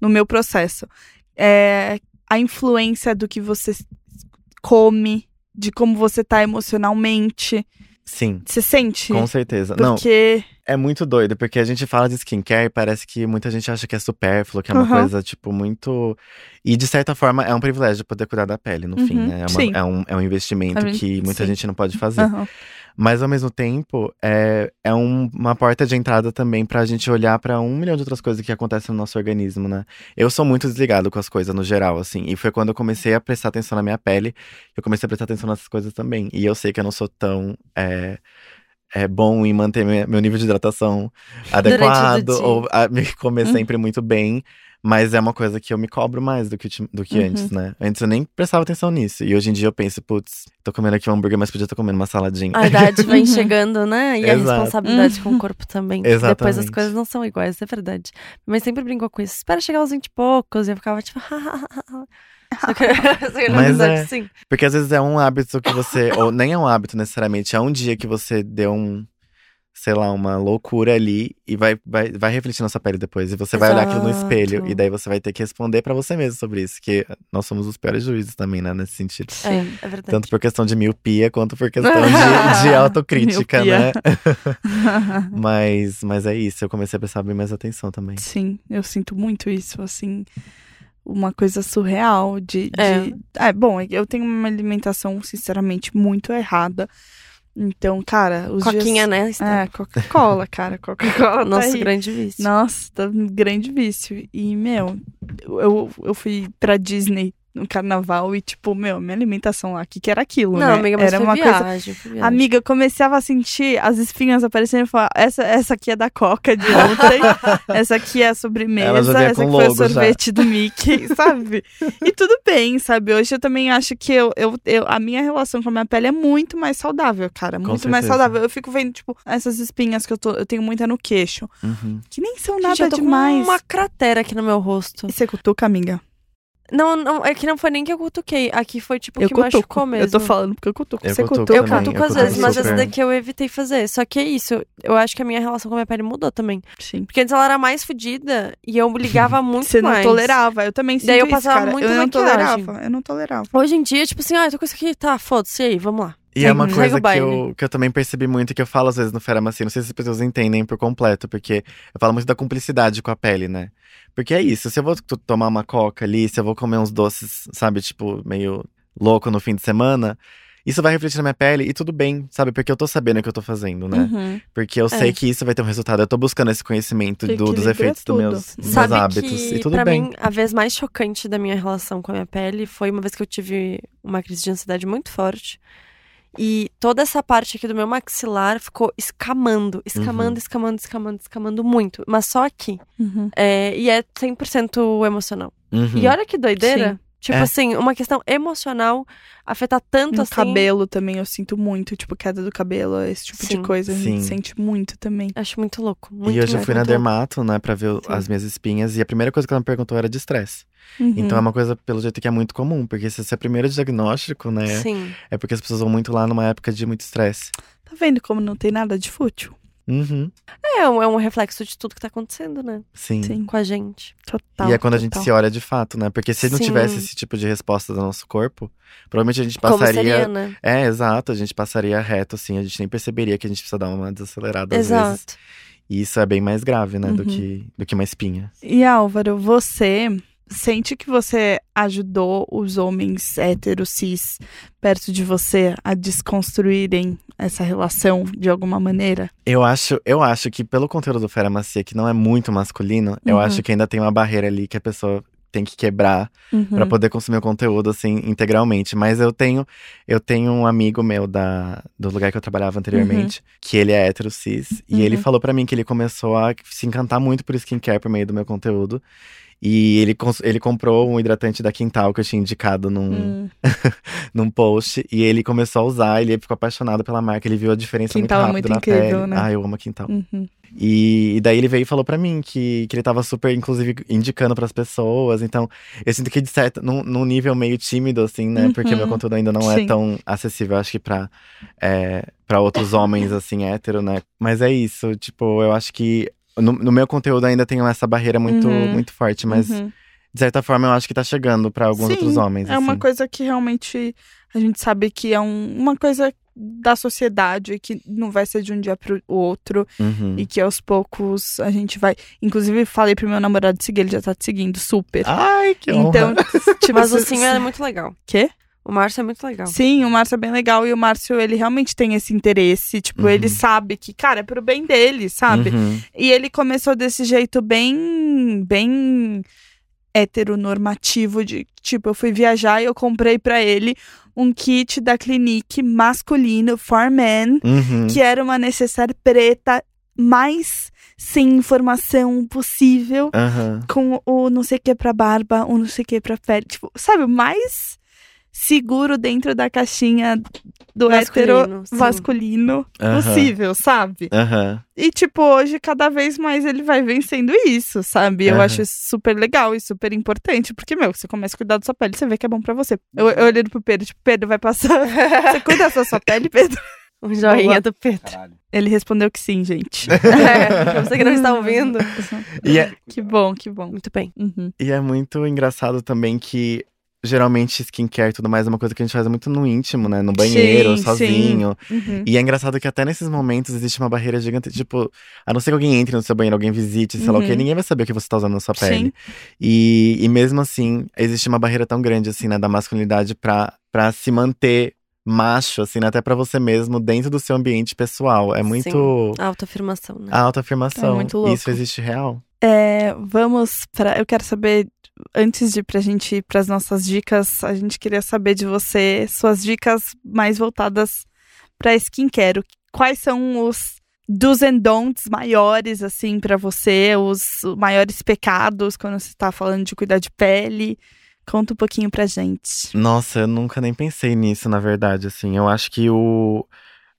no meu processo. É a influência do que você come, de como você tá emocionalmente. Sim, Você sente? com certeza. Não, Porque. É muito doido, porque a gente fala de skincare e parece que muita gente acha que é supérfluo, que é uma Aham. coisa, tipo, muito. E de certa forma é um privilégio poder cuidar da pele, no fim, Uhum, né? É, uma- é um, é um investimento um- que muita sim. gente não pode fazer. Aham. Mas ao mesmo tempo, é, é um- uma porta de entrada também pra gente olhar pra um milhão de outras coisas que acontecem no nosso organismo, né? Eu sou muito desligado com as coisas no geral, assim. E foi quando eu comecei a prestar atenção na minha pele, que eu comecei a prestar atenção nessas coisas também. E eu sei que eu não sou tão. É, é bom em manter meu nível de hidratação adequado, ou a, me comer Hum. sempre muito bem. Mas é uma coisa que eu me cobro mais do que, do que Uhum. antes, né? Antes eu nem prestava atenção nisso. E hoje em dia eu penso, putz, tô comendo aqui um hambúrguer, mas podia estar comendo uma saladinha. A idade vem Uhum. chegando, né? E a Exato. responsabilidade com o corpo também. Depois as Exatamente. coisas não são iguais, é verdade. Mas sempre brincou com isso. Espera chegar aos 20 e poucos. E eu ficava tipo. Só que- só que na Mas é. sim. Porque às vezes é um hábito que você. ou nem é um hábito necessariamente, é um dia que você deu um. Sei lá, uma loucura ali e vai, vai, vai refletir na sua pele depois. E você vai olhar aquilo no Exato. espelho. E daí você vai ter que responder pra você mesmo sobre isso. Que nós somos os piores juízes também, né? Nesse sentido. É, é verdade. Tanto por questão de miopia quanto por questão de, de autocrítica, né? mas, mas é isso, eu comecei a prestar bem mais atenção também. Sim, eu sinto muito isso, assim, uma coisa surreal de. de... É. É. bom, eu tenho uma alimentação, sinceramente, muito errada. Então, cara, os Coquinha, dias... né? Esther? É, Coca-Cola, cara, Coca-Cola. Nosso tá aí. grande vício. Nossa, tá um grande vício. E, meu, eu, eu fui pra Disney no carnaval e, tipo, meu, minha alimentação lá, o que, que era aquilo, Não, né? amiga, mas era foi uma coisa viagem, foi viagem. Amiga, eu começava a sentir as espinhas aparecendo e falar: essa, essa aqui é da Coca de ontem, essa aqui é a sobremesa, essa aqui foi o logo já. sorvete do Mickey, sabe? E tudo bem, sabe? Hoje eu também acho que eu, eu, eu- a minha relação com a minha pele é muito mais saudável, cara. Com Muito mais certeza. saudável. Eu fico vendo, tipo, essas espinhas que eu, tô, eu tenho muita no queixo, Uhum. que nem são Gente, nada eu tô demais. com uma cratera aqui no meu rosto. E você cutuca, amiga? Não, não, é que não foi nem que eu cutuquei. Aqui foi tipo eu que cutuco. machucou mesmo. Eu tô falando porque eu cutuco. Eu você cutuco cutuca? Eu também, cutuco às vezes, mas essa daqui eu evitei fazer. Só que é isso, eu acho que a minha relação com a minha pele mudou também. Sim. Porque antes ela era mais fodida e eu ligava muito Você não mais. tolerava, eu também sinto Daí eu isso, passava cara. muito eu não maquiagem. tolerava, eu não tolerava. Hoje em dia, tipo assim, ah, eu tô com isso aqui, tá, foda-se, e aí, vamos lá. E é uma coisa que eu, que eu também percebi muito, que eu falo às vezes no Fera Macia, não sei se as pessoas entendem por completo, porque eu falo muito da cumplicidade com a pele, né? Porque é isso, se eu vou tomar uma coca ali, se eu vou comer uns doces, sabe, tipo, meio louco no fim de semana, isso vai refletir na minha pele e tudo bem, sabe? Porque eu tô sabendo o que eu tô fazendo, né? Uhum. Porque eu É. sei que isso vai ter um resultado. Eu tô buscando esse conhecimento do- dos efeitos dos meus, dos meus hábitos. que, E tudo pra bem. mim, a vez mais chocante da minha relação com a minha pele foi uma vez que eu tive uma crise de ansiedade muito forte. E toda essa parte aqui do meu maxilar ficou escamando, escamando, Uhum. escamando, escamando, escamando muito. Mas só aqui. Uhum. É, e é 100% emocional. Uhum. E olha que doideira. Sim. Tipo É. assim, uma questão emocional afetar tanto No assim. cabelo também eu sinto muito, tipo, queda do cabelo, esse tipo Sim. de coisa. A gente Sim. sente muito também. Acho muito louco. Muito, E hoje eu muito, fui na louco. dermato, né, pra ver Sim. as minhas espinhas. E a primeira coisa que ela me perguntou era de estresse. Uhum. Então é uma coisa, pelo jeito, que é muito comum. Porque se esse é o primeiro diagnóstico, né? Sim. É porque as pessoas vão muito lá numa época de muito estresse. Tá vendo como não tem nada de fútil? Uhum. É um, é um reflexo de tudo que tá acontecendo, né? Sim. Sim, Com a gente. total. e é quando a gente total. se olha de fato, né? Porque se não Sim. tivesse esse tipo de resposta do nosso corpo, provavelmente a gente Como passaria. seria, né? É, exato, a gente passaria reto, assim, a gente nem perceberia que a gente precisa dar uma desacelerada às vezes. Exato. E isso é bem mais grave, né, do, Uhum. que, do que uma espinha. E Álvaro, você sente que você ajudou os homens héteros cis perto de você a desconstruírem essa relação de alguma maneira? Eu acho, eu acho que pelo conteúdo do Fera Macia, que não é muito masculino, eu Uhum. acho que ainda tem uma barreira ali que a pessoa tem que quebrar Uhum. Pra poder consumir o conteúdo assim integralmente. Mas eu tenho eu tenho um amigo meu da do lugar que eu trabalhava anteriormente, que ele é hétero cis, e ele Uhum. falou pra mim que ele começou a se encantar muito por skincare por meio do meu conteúdo. E ele, ele comprou um hidratante da Quintal que eu tinha indicado num, Hum. num post. E ele começou a usar, ele ficou apaixonado pela marca, ele viu a diferença Quintal é muito rápido muito na incrível, pele. né? Ah, eu amo a Quintal. Uhum. E, e daí ele veio e falou pra mim que, que ele tava super, inclusive, indicando pras pessoas. Então, eu sinto que, de certo, num, num nível meio tímido, assim, né? Porque Uhum. meu conteúdo ainda não é Sim. tão acessível, acho que pra, é, pra outros homens, assim, hétero, né? Mas é isso, tipo, eu acho que no, no meu conteúdo ainda tem essa barreira muito, Uhum. muito forte, mas Uhum. de certa forma eu acho que tá chegando pra alguns Sim, outros homens. É uma assim. coisa que realmente a gente sabe que é um- uma coisa da sociedade que não vai ser de um dia pro outro Uhum. e que aos poucos a gente vai. Inclusive, falei pro meu namorado seguir, ele já tá te seguindo super. Ai, que honra. então, tipo, Mas o se- Sim é muito legal. Quê? O Márcio é muito legal. Sim, o Márcio é bem legal e o Márcio, ele realmente tem esse interesse. Tipo, Uhum. ele sabe que, cara, é pro bem dele, sabe? Uhum. E ele começou desse jeito bem, bem heteronormativo de, tipo, eu fui viajar e eu comprei pra ele um kit da Clinique masculino for men, Uhum. que era uma necessaire preta mais sem informação possível. Aham. Com o não sei o que pra barba, o não sei o que pra pele. Tipo, sabe, o mais seguro dentro da caixinha do hétero Masculino, sim. masculino Aham. possível, sabe? E, tipo, hoje, cada vez mais ele vai vencendo isso, sabe? Eu acho isso super legal e super importante. Porque, meu, você começa a cuidar da sua pele, você vê que é bom pra você. Eu, eu olhando pro Pedro, tipo, Pedro, vai passar. Você cuida da sua pele, Pedro? Um joinha Boa. do Pedro. Caralho. Ele respondeu que sim, gente. É, pra você que não está ouvindo. E é, Que bom, que bom. Muito bem. Uhum. e é muito engraçado também que geralmente skincare e tudo mais é uma coisa que a gente faz muito no íntimo, né? No banheiro, Sim, sozinho. Uhum. E é engraçado que até nesses momentos existe uma barreira gigante. Tipo, a não ser que alguém entre no seu banheiro, alguém visite, sei lá o Uhum. quê, ninguém vai saber o que você tá usando na sua pele. Sim. E, e mesmo assim, existe uma barreira tão grande, assim, né, da masculinidade pra, pra se manter macho, assim, né, até pra você mesmo, dentro do seu ambiente pessoal. É muito Autoafirmação, né? a autoafirmação. É muito louco. Isso existe real. É, vamos para. Eu quero saber, antes de ir pra gente ir pras nossas dicas, a gente queria saber de você suas dicas mais voltadas pra skincare. Quais são os dos and don'ts maiores, assim, pra você? Os maiores pecados quando você tá falando de cuidar de pele? Conta um pouquinho pra gente. Nossa, eu nunca nem pensei nisso, na verdade, assim. Eu acho que o.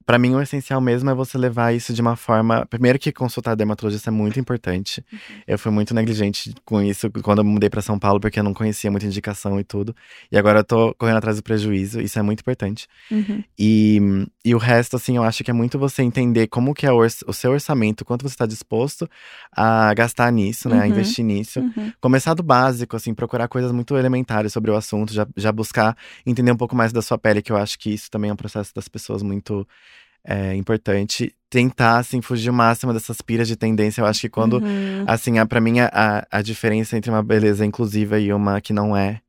Pra mim, o essencial mesmo é você levar isso de uma forma. Primeiro, que consultar dermatologista é muito importante. Eu fui muito negligente com isso quando eu mudei pra São Paulo, porque eu não conhecia muita indicação e tudo. E agora eu tô correndo atrás do prejuízo, isso é muito importante. Uhum. E, e o resto, assim, eu acho que é muito você entender como que é o, o seu orçamento, quanto você está disposto a gastar nisso, né? A Uhum. investir nisso. Uhum. Começar do básico, assim, procurar coisas muito elementares sobre o assunto, já, já buscar entender um pouco mais da sua pele, que eu acho que isso também é um processo das pessoas muito é, importante. Tentar, assim, fugir o máximo dessas piras de tendência. Eu acho que quando, Uhum. assim, a, pra mim, a, a diferença entre uma beleza inclusiva e uma que não é,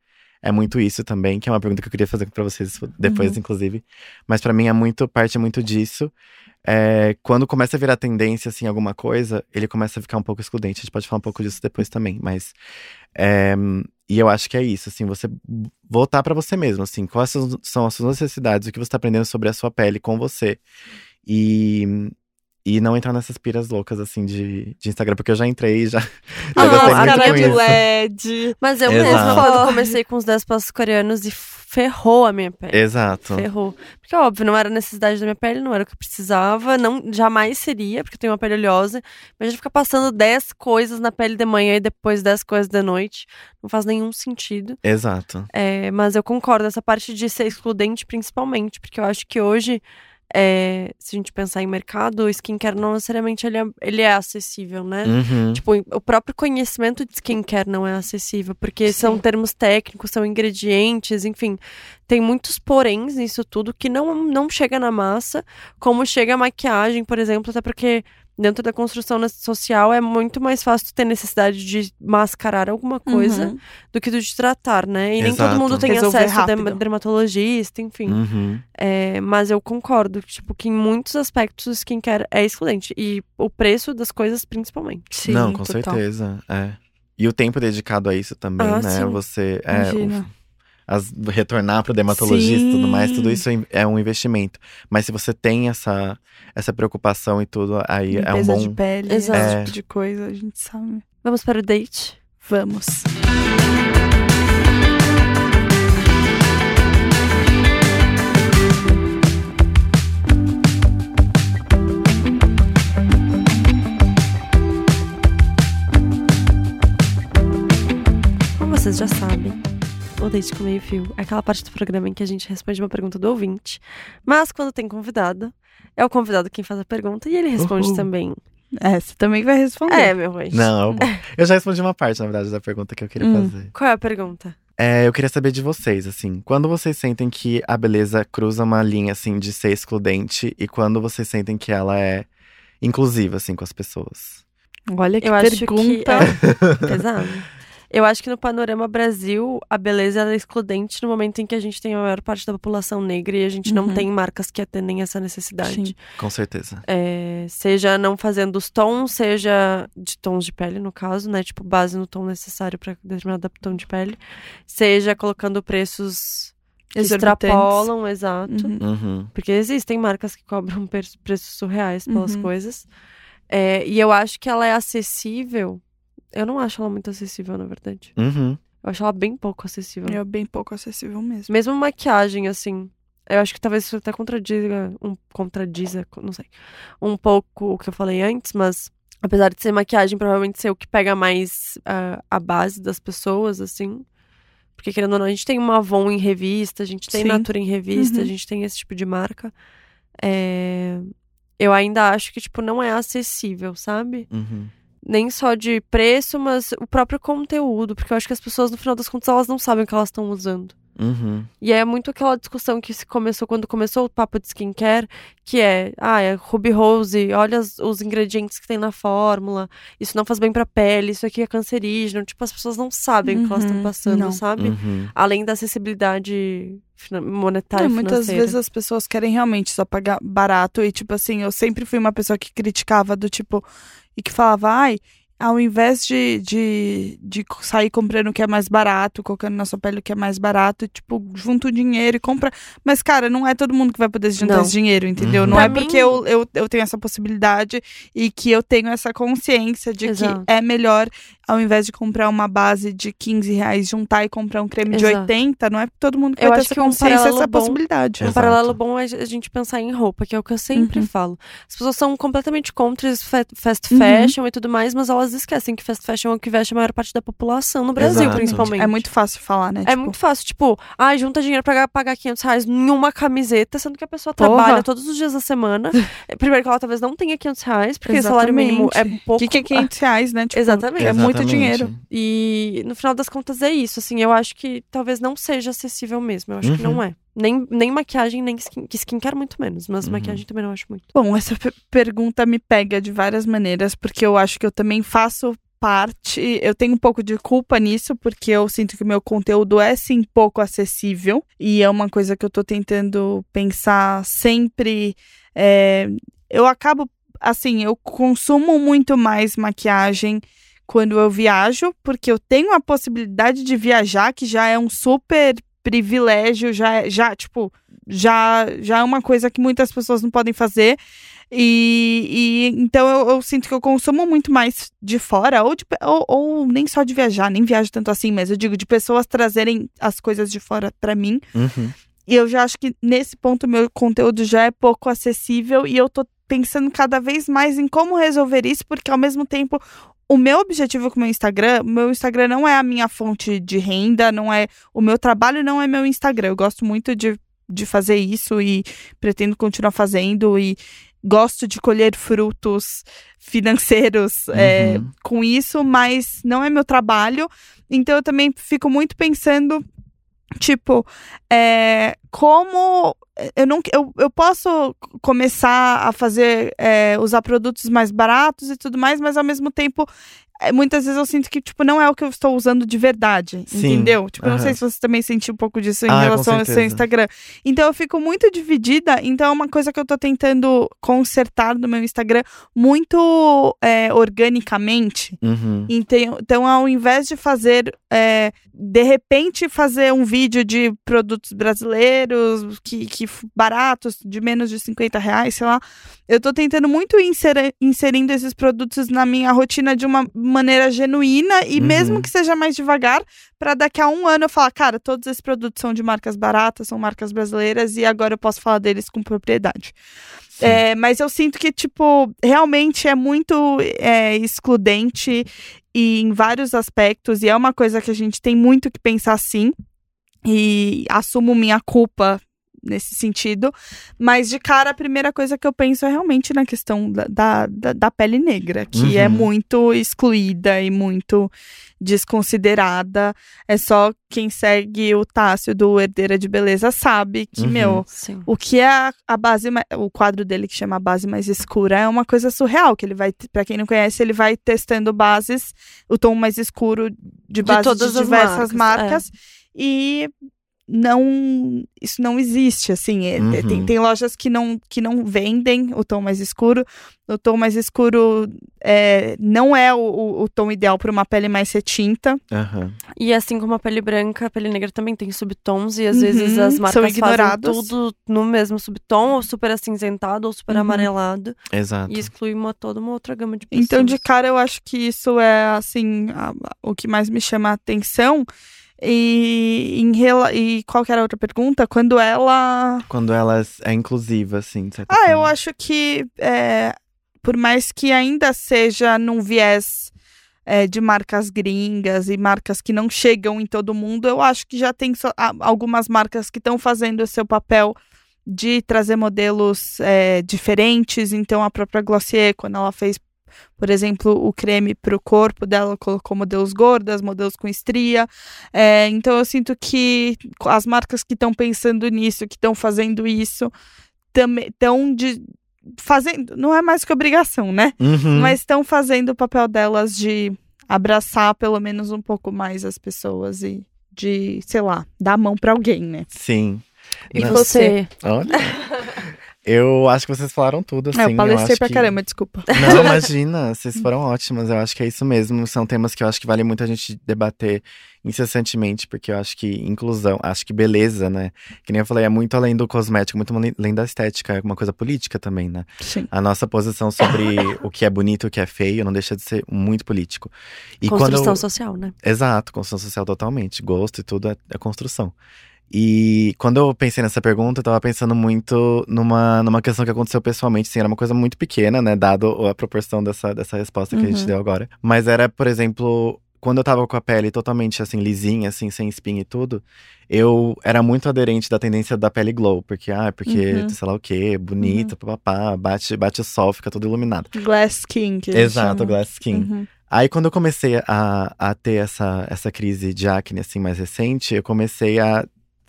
é muito isso também, que é uma pergunta que eu queria fazer pra vocês depois, Uhum. inclusive. Mas pra mim é muito, parte muito disso. É, quando começa a virar tendência, assim, alguma coisa, ele começa a ficar um pouco excludente. A gente pode falar um pouco disso depois também, mas. é, e eu acho que é isso, assim, você voltar pra você mesmo, assim, quais são as suas necessidades, o que você tá aprendendo sobre a sua pele com você. E. E não entrar nessas piras loucas, assim, de, de Instagram, porque eu já entrei e já. já Ah, a muito cara de isso. LED. Mas eu Exato. mesma, quando comecei com os 10 passos coreanos, e ferrou a minha pele. Exato. Ferrou. Porque, óbvio, não era necessidade da minha pele, não era o que eu precisava, não, jamais seria, porque eu tenho uma pele oleosa. Mas a gente ficar passando 10 coisas na pele de manhã e depois 10 coisas de noite, não faz nenhum sentido. Exato. É, mas eu concordo, essa parte de ser excludente, principalmente, porque eu acho que hoje, é, se a gente pensar em mercado, o skincare não necessariamente ele é, ele é acessível, né? Uhum. Tipo, o próprio conhecimento de skincare não é acessível, porque são termos técnicos, são ingredientes, enfim. Tem muitos poréns nisso tudo que não, não chega na massa, como chega a maquiagem, por exemplo, até porque dentro da construção social é muito mais fácil tu ter necessidade de mascarar alguma coisa Uhum. do que de tratar, né? E nem Exato. todo mundo tem Resolver acesso a rápido. dermatologista, enfim. Uhum. É, mas eu concordo, tipo, que em muitos aspectos o skincare é excludente. E o preço das coisas, principalmente. Sim, Não, com total. certeza. É. E o tempo dedicado a isso também, Ah, né? sim. Você é, Imagina. o- as, retornar pro dermatologista e tudo mais, Sim. tudo isso é é um investimento. Mas se você tem essa, essa preocupação e tudo, aí é um Limpeza bom. de pele, Exato. esse tipo de coisa, a gente sabe. Vamos para o date? Vamos. Como vocês já sabem, o Date com Meio Fio é aquela parte do programa em que a gente responde uma pergunta do ouvinte. Mas quando tem convidado, é o convidado quem faz a pergunta e ele responde Uhul. também. É, você também vai responder. É, meu anjo. Não, eu, já respondi uma parte, na verdade, da pergunta que eu queria Hum. fazer. Qual é a pergunta? É, eu queria saber de vocês, assim, quando vocês sentem que a beleza cruza uma linha, assim, de ser excludente e quando vocês sentem que ela é inclusiva, assim, com as pessoas? Olha que Eu acho pergunta. que é pesado. Eu acho que no panorama Brasil, a beleza é excludente no momento em que a gente tem a maior parte da população negra e a gente não Uhum. tem marcas que atendem essa necessidade. Sim. Com certeza. É, seja não fazendo os tons, seja de tons de pele, no caso, né? Tipo, base no tom necessário para determinado tom de pele. Seja colocando preços extrapolam, exato. Uhum. Uhum. Porque existem marcas que cobram preços surreais pelas Uhum. coisas. É, e eu acho que ela é acessível. Eu não acho ela muito acessível, na verdade. Uhum. Eu acho ela bem pouco acessível. É bem pouco acessível mesmo. Mesmo maquiagem, assim. Eu acho que talvez isso até contradiga, um, contradiza, não sei, um pouco o que eu falei antes, mas apesar de ser maquiagem, provavelmente ser o que pega mais uh, a base das pessoas, assim. Porque, querendo ou não, a gente tem uma Avon em revista, a gente tem Sim. Natura em revista, Uhum. a gente tem esse tipo de marca. É, Eu ainda acho que, tipo, não é acessível, sabe? Uhum. Nem só de preço, mas o próprio conteúdo. Porque eu acho que as pessoas, no final das contas, elas não sabem o que elas estão usando. Uhum. E é muito aquela discussão que se começou quando começou o papo de skincare, que é, ah, é Ruby Rose, olha as- os ingredientes que tem na fórmula, isso não faz bem pra pele, isso aqui é cancerígeno. Tipo, as pessoas não sabem o que elas estão Uhum, passando, não. sabe? Uhum. Além da acessibilidade monetária É, muitas financeira. vezes as pessoas querem realmente só pagar barato e, tipo assim, eu sempre fui uma pessoa que criticava do tipo, e que falava, ai, ao invés de, de, de sair comprando o que é mais barato, colocando na sua pele o que é mais barato, tipo, junta o dinheiro e compra. Mas, cara, não é todo mundo que vai poder juntar Não. esse dinheiro, entendeu? Uhum. Não Pra é porque mim- eu, eu, eu tenho essa possibilidade e que eu tenho essa consciência de Exato. que é melhor, ao invés de comprar uma base de 15 reais, juntar e comprar um creme de Exato. 80, não é todo mundo que Eu vai ter acho essa que um consciência, paralelo essa bom- possibilidade. Um Exato. paralelo bom é a gente pensar em roupa, que é o que eu sempre Uhum. falo. As pessoas são completamente contra fast Uhum. fashion e tudo mais, mas elas esquecem que fast fashion é o que veste a maior parte da população no Brasil, Exato. principalmente. É muito fácil falar, né? É Tipo, muito fácil, tipo, ai, junta dinheiro pra pagar- pagar 500 reais em uma camiseta, sendo que a pessoa Porra. trabalha todos os dias da semana. Primeiro que ela talvez não tenha 500 reais, porque o salário mínimo é Exatamente. pouco. O que, que é 500 reais, né? Tipo, Exatamente. É muito Exatamente. dinheiro. E no final das contas é isso, assim, eu acho que talvez não seja acessível mesmo, eu acho que Uhum. não é. Nem, nem maquiagem, nem skin, que skincare muito menos, mas Uhum. maquiagem também não acho muito. Bom, essa pe- pergunta me pega de várias maneiras, porque eu acho que eu também faço parte, eu tenho um pouco de culpa nisso, porque eu sinto que o meu conteúdo é sim pouco acessível, e é uma coisa que eu tô tentando pensar sempre. é, eu acabo, assim, eu consumo muito mais maquiagem quando eu viajo, porque eu tenho a possibilidade de viajar, que já é um super privilégio, já, é- já tipo, já, já é uma coisa que muitas pessoas não podem fazer. E, e então eu, eu sinto que eu consumo muito mais de fora, ou, de, ou, ou nem só de viajar, nem viajo tanto assim, mas eu digo de pessoas trazerem as coisas de fora pra mim. Uhum. E eu já acho que nesse ponto meu conteúdo já é pouco acessível e eu tô pensando cada vez mais em como resolver isso, porque ao mesmo tempo o meu objetivo com o meu Instagram, o meu Instagram não é a minha fonte de renda, não é o meu trabalho não é meu Instagram. Eu gosto muito de, de fazer isso e pretendo continuar fazendo e gosto de colher frutos financeiros é, Uhum. com isso, mas não é meu trabalho. Então eu também fico muito pensando Tipo, é, como eu não eu, eu posso começar a fazer é, usar produtos mais baratos e tudo mais, mas ao mesmo tempo é, muitas vezes eu sinto que tipo não é o que eu estou usando de verdade, Sim, entendeu? Tipo, eu não sei se você também sentiu um pouco disso em Ah, relação ao seu. Instagram. Então eu fico muito dividida, então é uma coisa que eu tô tentando consertar no meu Instagram muito é, organicamente. Uhum. Então, então, ao invés de fazer, é, de repente, fazer um vídeo de produtos brasileiros que, que baratos, de menos de 50 reais, sei lá, eu tô tentando muito insere- inserindo esses produtos na minha rotina de uma maneira genuína e Uhum. mesmo que seja mais devagar, para daqui a um ano eu falar, cara, todos esses produtos são de marcas baratas, são marcas brasileiras e agora eu posso falar deles com propriedade. É, mas eu sinto que, tipo, realmente é muito é, excludente e em vários aspectos, e é uma coisa que a gente tem muito que pensar sim, e assumo minha culpa nesse sentido, mas de cara a primeira coisa que eu penso é realmente na questão da, da, da- da pele negra, que é Uhum. muito excluída e muito desconsiderada. É só quem segue o Tássio do Herdeira de Beleza sabe que, Uhum. meu, Sim. o que é a, a base, o quadro dele que chama a base mais escura é uma coisa surreal, que ele vai, pra quem não conhece, ele vai testando bases, o tom mais escuro de base de, todas as diversas marcas, marcas, e não isso não existe assim é, Uhum. tem, tem lojas que não que não vendem o tom mais escuro o tom mais escuro é, não é o, o, o tom ideal para uma pele mais retinta Aham. E assim como a pele branca, a pele negra também tem subtons e às Uhum, vezes as são marcas fazem ignorados. tudo no mesmo subtom, ou super acinzentado, ou super Uhum. amarelado, Exato. e exclui uma, toda uma outra gama de pessoas. Então, de cara, eu acho que isso é, assim, a- o que mais me chama a atenção. E, em rela- e qual que era a outra pergunta? Quando ela. Quando ela é inclusiva, assim, de certa Ah, eu forma. acho que, é, por mais que ainda seja num viés é, de marcas gringas e marcas que não chegam em todo mundo, eu acho que já tem a- algumas marcas que estão fazendo o seu papel de trazer modelos é, diferentes. Então, a própria Glossier, quando ela fez, por exemplo, o creme para o corpo dela, colocou modelos gordas, modelos com estria. É, então, eu sinto que as marcas que estão pensando nisso, que estão fazendo isso, também estão de fazendo, não é mais que obrigação, né? Uhum. Mas estão fazendo o papel delas de abraçar pelo menos um pouco mais as pessoas e de, sei lá, dar a mão pra alguém, né? Sim. E Não. você? Olha. Eu acho que vocês falaram tudo, assim. é, eu palestrei acho pra que- caramba, desculpa. Não, imagina, vocês foram ótimas. Eu acho que é isso mesmo. São temas que eu acho que vale muito a gente debater incessantemente, porque eu acho que inclusão, acho que beleza, né? Que nem eu falei, é muito além do cosmético, muito além da estética, é uma coisa política também, né? Sim. A nossa posição sobre o que é bonito e o que é feio não deixa de ser muito político. E Construção quando eu... social, né? Exato, construção social totalmente. Gosto e tudo é, é construção. E quando eu pensei nessa pergunta, eu tava pensando muito numa, numa questão que aconteceu pessoalmente, assim, era uma coisa muito pequena, né, dado a proporção dessa, dessa resposta que a gente Uhum. deu agora. Mas era, por exemplo, quando eu tava com a pele totalmente, assim, lisinha, assim, sem espinha e tudo, eu era muito aderente da tendência da pele glow, porque, ah, porque, Uhum. sei lá o quê, bonita, papapá, bate, bate o sol, fica tudo iluminado. Glass skin, que Exato, chamam. glass skin. Uhum. Aí quando eu comecei a, a ter essa, essa crise de acne assim mais recente, eu comecei a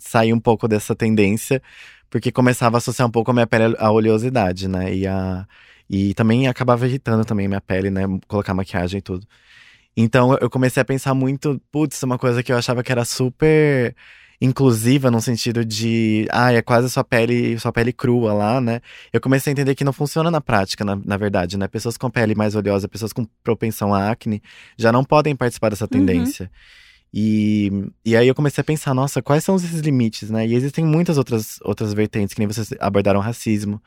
sair um pouco dessa tendência, porque começava a associar um pouco a minha pele à oleosidade, né? E, a, e também acabava irritando também a minha pele, né? Colocar maquiagem e tudo. Então eu- comecei a pensar muito, putz, uma coisa que eu achava que era super inclusiva no sentido de, ah, é quase sua pele, sua pele crua lá, né? Eu comecei a entender que não funciona na prática, na, na verdade, né? Pessoas com pele mais oleosa, pessoas com propensão à acne, já não podem participar dessa tendência. E, e aí eu comecei a pensar, nossa, quais são esses limites, né? E existem muitas outras, outras vertentes, que nem vocês abordaram racismo.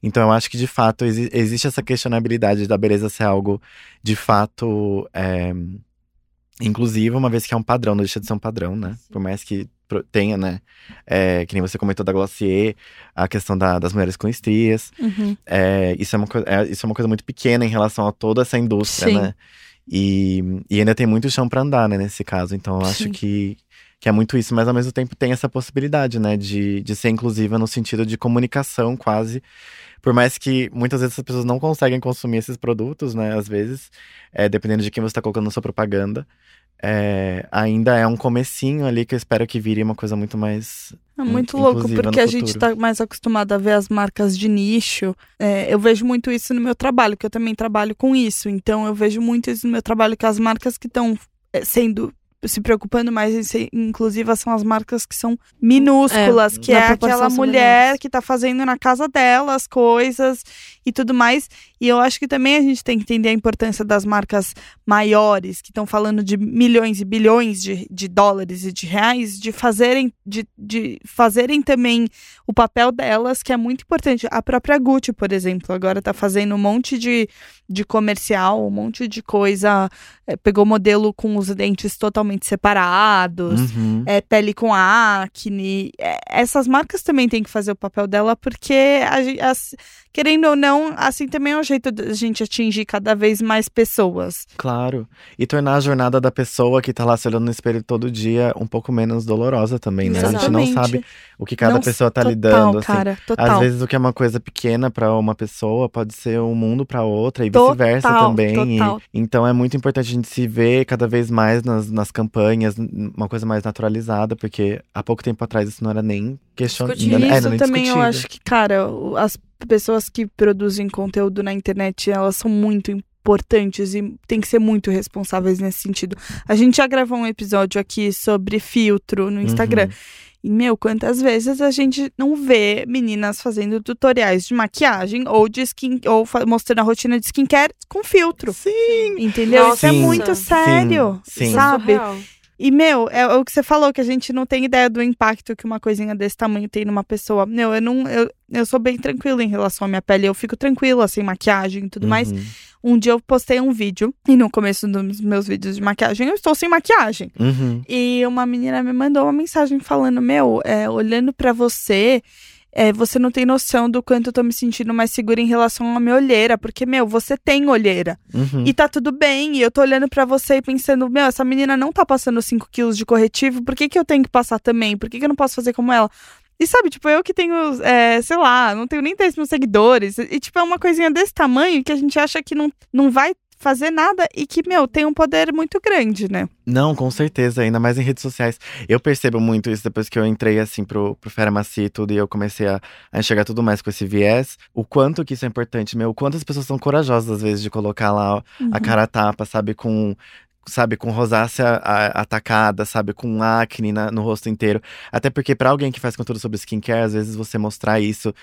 Então eu acho que, de fato, exi- existe essa questionabilidade da beleza ser algo, de fato, é, inclusiva, uma vez que é um padrão, não deixa de ser um padrão, né? Por mais que tenha, né? É, que nem você comentou da Glossier, a questão da- das mulheres com estrias. Uhum. É, isso, é uma, é, isso é uma coisa muito pequena em relação a toda essa indústria, Sim. né? E, e ainda tem muito chão pra andar, né, nesse caso. Então eu acho Sim. que, que é muito isso, mas ao mesmo tempo tem essa possibilidade, né, de, de ser inclusiva no sentido de comunicação quase. Por mais que muitas vezes as pessoas não conseguem consumir esses produtos, né, às vezes, é, dependendo de quem você está colocando na sua propaganda. É, ainda é um comecinho ali que eu espero que vire uma coisa muito mais É muito in- louco, porque a gente futuro. tá mais acostumado a ver as marcas de nicho. É, eu vejo muito isso no meu trabalho, que eu também trabalho com isso. Então, eu vejo muito isso no meu trabalho, que as marcas que estão é, sendo. Se preocupando mais em ser inclusivas são as marcas que são minúsculas, que na é aquela mulher que tá fazendo na casa dela as coisas e tudo mais. E eu acho que também a gente tem que entender a importância das marcas maiores, que estão falando de milhões e bilhões de, de dólares e de reais, de fazerem, de, de fazerem também o papel delas, que é muito importante. A própria Gucci, por exemplo, agora tá fazendo um monte de, de comercial, um monte de coisa. eh, pegou modelo com os dentes totalmente separados. Uhum. É, pele com acne. É, essas marcas também têm que fazer o papel dela, porque, a querendo ou não, assim também é um jeito da gente atingir cada vez mais pessoas. Claro. E tornar a jornada da pessoa que tá lá se olhando no espelho todo dia um pouco menos dolorosa também, né? A gente não Exatamente. sabe o que cada Não- pessoa tá total, lidando, assim. cara, total. Às vezes o que é uma coisa pequena pra uma pessoa pode ser um mundo pra outra e vice-versa Total, também. E- total. então é muito importante a gente se ver cada vez mais nas, nas campanhas, uma coisa mais naturalizada, porque há pouco tempo atrás isso não era nem questionado. Discutido. É, Isso nem também eu discutido. acho que, cara, as pessoas que produzem conteúdo na internet, elas são muito importantes e tem que ser muito responsáveis nesse sentido. A gente já gravou um episódio aqui sobre filtro no Instagram. Uhum. E, meu, quantas vezes a gente não vê meninas fazendo tutoriais de maquiagem ou de skin ou mostrando a rotina de skincare com filtro. Sim! Entendeu? Isso é muito sim, sério. sim. Sabe? Surreal. E, meu, é o que você falou, que a gente não tem ideia do impacto que uma coisinha desse tamanho tem numa pessoa. Meu, eu não. Eu, eu sou bem tranquila em relação à minha pele. Eu fico tranquila, sem maquiagem e tudo mais. Uhum. Um dia eu postei um vídeo, e no começo dos meus vídeos de maquiagem, eu estou sem maquiagem. Uhum. E uma menina me mandou uma mensagem falando: Meu, é, olhando pra você. É, você não tem noção do quanto eu tô me sentindo mais segura em relação à minha olheira, porque, meu, você tem olheira. Uhum. E tá tudo bem, e eu tô olhando pra você e pensando, meu, essa menina não tá passando 5 quilos de corretivo, por que, que eu tenho que passar também? Por que, que eu não posso fazer como ela? E sabe, tipo, eu que tenho, é, sei lá, não tenho nem 10 mil seguidores, e tipo, é uma coisinha desse tamanho que a gente acha que não, não vai fazer nada e que, meu, tem um poder muito grande, né? Não, com certeza, ainda mais em redes sociais. Eu percebo muito isso depois que eu entrei, assim, pro, pro Fera Macia e tudo, e eu comecei a, a enxergar tudo mais com esse viés. O quanto que isso é importante, meu. O quanto as pessoas são corajosas, às vezes, de colocar lá Uhum. a cara a tapa, sabe, com. Sabe, com rosácea atacada, sabe, com acne na- no rosto inteiro. Até porque, pra alguém que faz conteúdo sobre skincare, às vezes você mostrar isso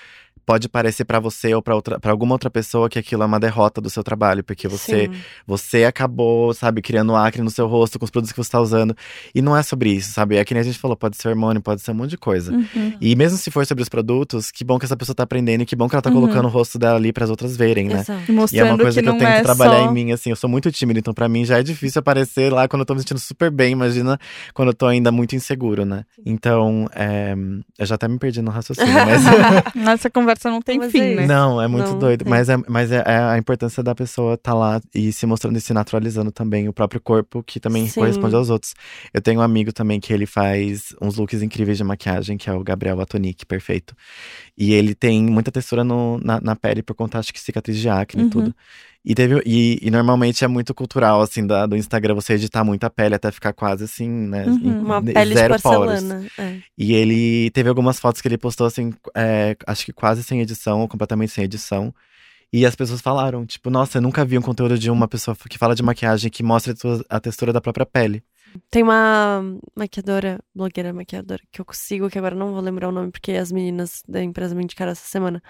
pode parecer pra você ou para alguma outra pessoa que aquilo é uma derrota do seu trabalho, porque você Sim. você acabou, sabe, criando acne no seu rosto com os produtos que você tá usando. E não é sobre isso, sabe? É que nem a gente falou, pode ser hormônio, pode ser um monte de coisa. Uhum. E mesmo se for sobre os produtos, que bom que essa pessoa tá aprendendo e que bom que ela tá Uhum. colocando o rosto dela ali pras outras verem, né? Exato. E E é uma coisa que que, eu não tento é trabalhar só... em mim, assim. Eu sou muito tímido, então pra mim já é difícil aparecer lá quando eu tô me sentindo super bem. Imagina quando eu tô ainda muito inseguro, né? Então, é, eu já até me perdi no raciocínio, mas. Essa conversa não tem Mas fim, é né? Não, é muito Não doido. tem. Mas, é, mas é, é a importância da pessoa estar lá e se mostrando e se naturalizando também o próprio corpo, que também Sim. corresponde aos outros. Eu tenho um amigo também que ele faz uns looks incríveis de maquiagem, que é o Gabriel Atonic, perfeito. E ele tem muita textura no- na, na pele por conta, acho que cicatriz de acne Uhum. e tudo. E, teve, e, e normalmente é muito cultural, assim, da- do Instagram, você editar muito a pele até ficar quase assim, né? Uhum. em- Uma pele de zero poros. porcelana. É. E ele teve algumas fotos que ele postou, assim, é, acho que quase sem edição, ou completamente sem edição. E as pessoas falaram, tipo, nossa, eu nunca vi um conteúdo de uma pessoa que fala de maquiagem que mostra a textura da própria pele. Tem uma maquiadora, blogueira maquiadora, que eu consigo, que agora não vou lembrar o nome, porque as meninas da empresa me indicaram essa semana.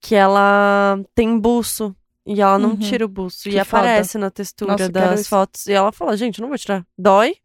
Que ela tem buço. E ela não Uhum. tira o buço. Que e aparece na textura Nossa, das isso. fotos. E ela fala, gente, não vou tirar. Dói.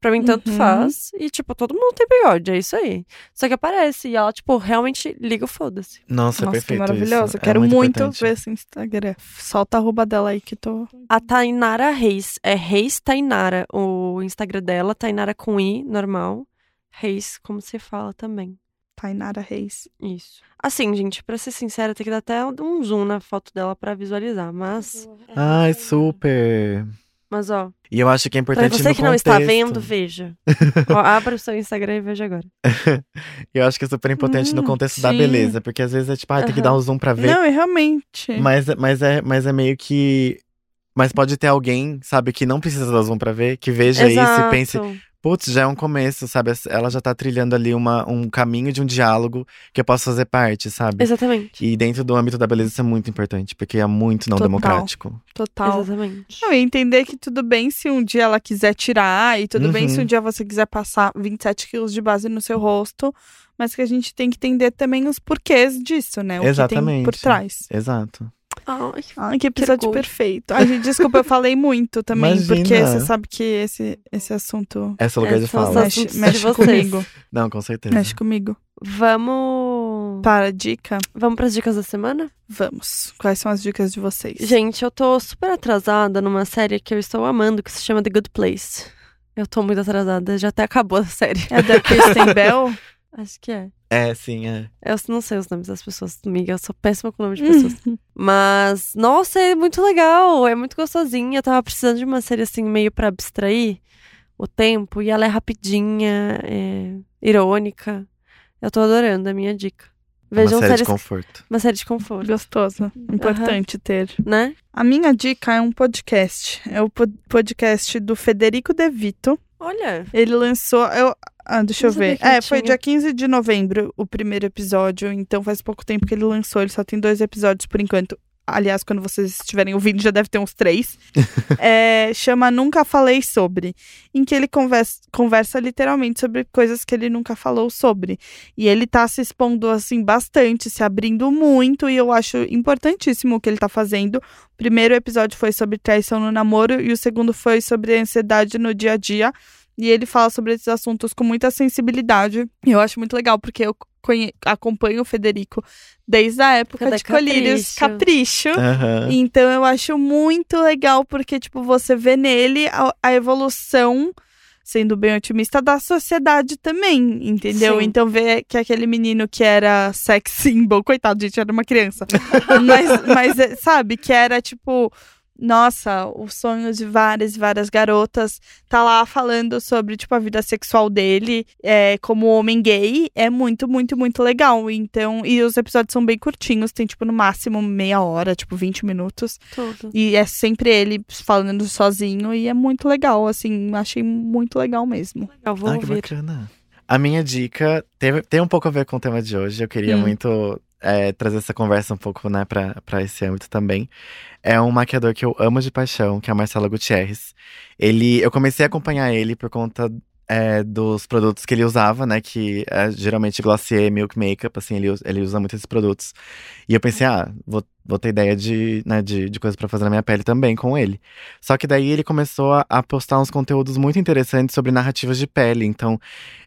Pra mim, tanto Uhum. faz. E, tipo, todo mundo tem bigode, é isso aí. Só que aparece. E ela, tipo, realmente liga o foda-se. Nossa, é Nossa, que perfeito maravilhoso. isso. Eu quero é muito, muito, ver esse Instagram. Solta a arroba dela aí que tô. A Tainara Reis. É Reis Tainara. O Instagram dela, Tainara com I, normal. Reis, como se fala também. Tainara Reis. Isso. Assim, gente, pra ser sincera, tem que dar até um zoom na foto dela pra visualizar. Mas. Ai, super. Mas, ó, E eu acho que é pra importante você no que não está vendo, veja. ó, abra o seu Instagram e veja agora. Eu acho que é super importante no Hum, contexto da sim. beleza. Porque às vezes é tipo, ah, tem que dar um zoom pra ver. Não, e realmente. Mas, mas, é, mas é meio que. Mas pode ter alguém, sabe, que não precisa dar zoom pra ver, que veja isso e pense, putz, já é um começo, sabe? Ela já tá trilhando ali uma, um caminho de um diálogo que eu posso fazer parte, sabe? Exatamente. E dentro do âmbito da beleza isso é muito importante, porque é muito não Total. democrático. Total. Exatamente. Não, e entender que tudo bem se um dia ela quiser tirar, e tudo bem Uhum. se um dia você quiser passar 27 quilos de base no seu rosto, mas que a gente tem que entender também os porquês disso, né? O que tem Exatamente. por trás. Exato. Ai, Ai, que episódio orgulho. perfeito. Ai, gente, desculpa, eu falei muito também, Imagina. porque você sabe que esse, esse assunto Esse é o lugar de fala. mexe, de mexe comigo. Não, com certeza. Mexe comigo. Vamos. Para, dica? Vamos pras dicas da semana? Vamos. Quais são as dicas de vocês? Gente, eu tô super atrasada numa série que eu estou amando, que se chama The Good Place. Eu tô muito atrasada, já até acabou a série. É da Kristen Bell? Acho que é. É, sim, é. Eu não sei os nomes das pessoas, amiga. Eu sou péssima com o nome de pessoas. Mas, nossa, é muito legal. É muito gostosinha. Eu tava precisando de uma série assim, meio pra abstrair o tempo. E ela é rapidinha, é irônica. Eu tô adorando, é a minha dica. Vejam uma série séries. de conforto. Uma série de conforto, Gostoso. Importante ter. né? A minha dica é um podcast. É o po- podcast do Federico De Vito. Olha. Ele lançou. Eu, ah, deixa eu ver. É, foi dia 15 de novembro o primeiro episódio. Então faz pouco tempo que ele lançou. Ele só tem dois episódios por enquanto. Aliás, quando vocês estiverem ouvindo, já deve ter uns três. é, chama Nunca Falei Sobre, em que ele conversa, conversa literalmente sobre coisas que ele nunca falou sobre. E ele tá se expondo, assim, bastante, se abrindo muito, e eu acho importantíssimo o que ele tá fazendo. O primeiro episódio foi sobre traição no namoro, e o segundo foi sobre ansiedade no dia a dia. E ele fala sobre esses assuntos com muita sensibilidade. E eu acho muito legal, porque eu conhe- acompanho o Federico desde a época Da de Colírios Capricho. Aham. Então eu acho muito legal, porque, tipo, você vê nele a, a evolução, sendo bem otimista, da sociedade também, entendeu? Sim. Então ver que aquele menino que era sex symbol, coitado, gente, era uma criança. mas, mas, é, sabe, que era, tipo. Nossa, o sonho de várias e várias garotas tá lá falando sobre, tipo, a vida sexual dele é, como homem gay. É muito, muito, muito legal. Então, e os episódios são bem curtinhos, tem, tipo, no máximo meia hora, tipo, 20 minutos. Tudo. E é sempre ele falando sozinho e é muito legal, assim, achei muito legal mesmo. Eu vou Ah, que ouvir. bacana. A minha dica teve, tem um pouco a ver com o tema de hoje. Eu queria Hum. muito é, trazer essa conversa um pouco, né, pra, esse âmbito também. É um maquiador que eu amo de paixão, que é o Marcelo Gutierrez. Ele, eu comecei a acompanhar ele por conta é, dos produtos que ele usava, né, que é geralmente Glossier, Milk Makeup, assim, ele, ele usa muito esses produtos. E eu pensei, ah, vou, vou ter ideia de, né, de, de coisas pra fazer na minha pele também com ele. Só que daí ele começou a, a postar uns conteúdos muito interessantes sobre narrativas de pele. Então,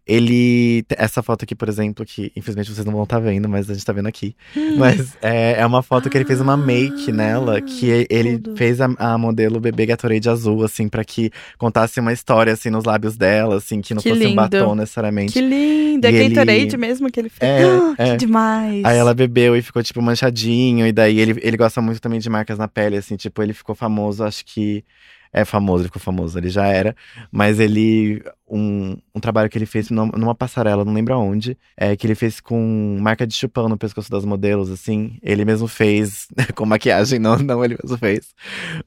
ele. Essa foto aqui, por exemplo, que infelizmente vocês não vão estar vendo, mas a gente tá vendo aqui. Mas é, é uma foto que ele fez uma make nela, que ele tudo. fez a, a modelo bebê Gatorade azul, assim, pra que contasse uma história, assim, nos lábios dela, assim, que não Que fosse um lindo. batom necessariamente. Que lindo! É E ele- Gatorade mesmo que ele fez. É, Ah, é. Que demais! Aí ela bebeu e ficou, tipo, manchadinho. E daí ele, ele gosta muito também de marcas na pele, assim. Tipo, ele ficou famoso, acho que... É famoso, ele ficou famoso, ele já era. Mas ele... Um, um trabalho que ele fez numa, passarela, não lembro aonde. É, que ele fez com marca de chupão no pescoço das modelos, assim. Ele mesmo fez, com maquiagem, não, não ele mesmo fez.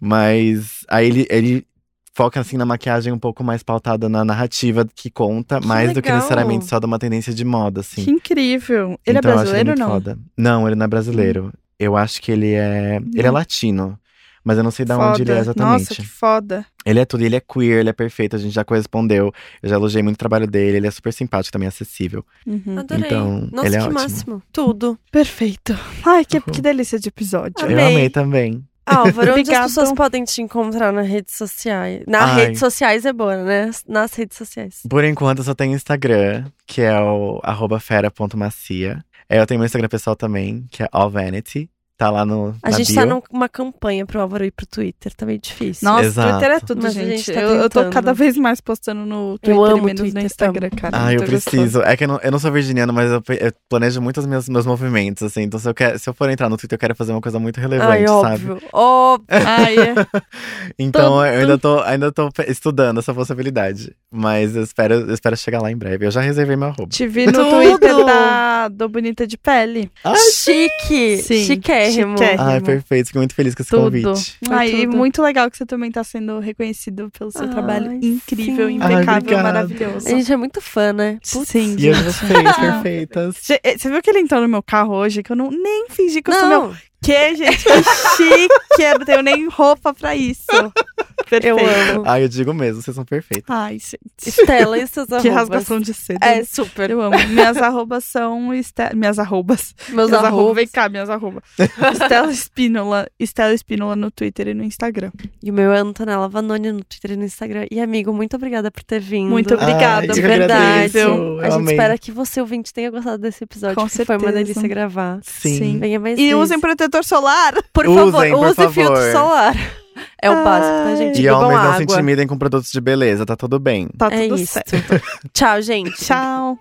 Mas aí ele... ele Foca assim na maquiagem um pouco mais pautada na narrativa que conta, Que mais do que legal. necessariamente só de uma tendência de moda, assim. Que incrível! Ele Então, é acho ele brasileiro ou não? foda. Não, ele não é brasileiro. Eu acho que ele é. Ele é Hum. latino. Mas eu não sei de onde ele é exatamente. Nossa, que foda. Ele é tudo, ele é queer, ele é perfeito, a gente já correspondeu. Eu já elogiei muito o trabalho dele, ele é super simpático, também acessível. Uhum. Adorei. Então, Nossa, ele é que ótimo. máximo. Tudo. Perfeito. Ai, que, Uhum. que delícia de episódio. Amei. Eu amei também. Álvaro, onde as pessoas podem te encontrar nas redes sociais? Nas Ai. redes sociais é boa, né? Nas redes sociais. Por enquanto, eu só tenho Instagram, que é o arroba fera.macia. É, Eu tenho meu Instagram pessoal também, que é All Vanity. Tá lá no. A gente bio. tá numa campanha pro Álvaro ir pro Twitter, tá meio difícil. Nossa, Exato. Twitter é tudo, Mas gente. gente tá eu, eu tô cada vez mais postando no Twitter Eu amo e menos Twitter, no Instagram, cara. Ah, eu gostoso. preciso. É que eu não, eu não sou virginiano, mas eu, eu planejo muito os meus, meus movimentos, assim. Então, se eu, quer, se eu for entrar no Twitter, eu quero fazer uma coisa muito relevante, Ai, sabe? óbvio. Óbvio. Ai, é. Então, eu ainda tô, ainda tô estudando essa possibilidade. Mas eu espero, eu espero chegar lá em breve. Eu já reservei meu arroba. Te vi no Tudo. Twitter da, do Bonita de Pele. Chique. Sim, Chiquérrimo. Chiquérrimo. Ai, perfeito. Fico muito feliz com esse Tudo. convite. Ai, e tudo. muito legal que você também tá sendo reconhecido pelo seu Ai, trabalho incrível, sim. Ai, impecável, obrigado. maravilhoso. A gente é muito fã, né? Putz. Sim, E as gente. vocês, perfeitas. Eh, Você viu que ele entrou no meu carro hoje? Que eu não nem fingi que eu sou meu. Não, Que, gente? Que chique! Eu não tenho nem roupa pra isso. Perfeito. eu amo. Ai, eu digo mesmo, vocês são perfeitos. Ai, gente. Estela e seus Que arrobas. rasgação de seda. É, super. Eu amo. Minhas arrobas são. Este... Minhas arrobas. Meus minhas arrobas. arrobas. Vem cá, minhas arrobas. Estela Espínola. Estela Espínola no Twitter e no Instagram. E o meu é Antonella Vanoni no Twitter e no Instagram. E, amigo, muito obrigada por ter vindo. Muito obrigada. Ai, De eu que verdade. agradeço, eu A gente amei. espera que você, ouvinte, tenha gostado desse episódio. Com que Foi uma certeza. delícia gravar. Sim. Sim. Venha mais E vezes. usem protetor solar. Por Usem, favor, por use favor. filtro solar. É o básico, tá, gente? E homens não se intimidem com produtos de beleza, tá tudo bem. Tá É tudo isso. certo. Tchau, gente. Tchau.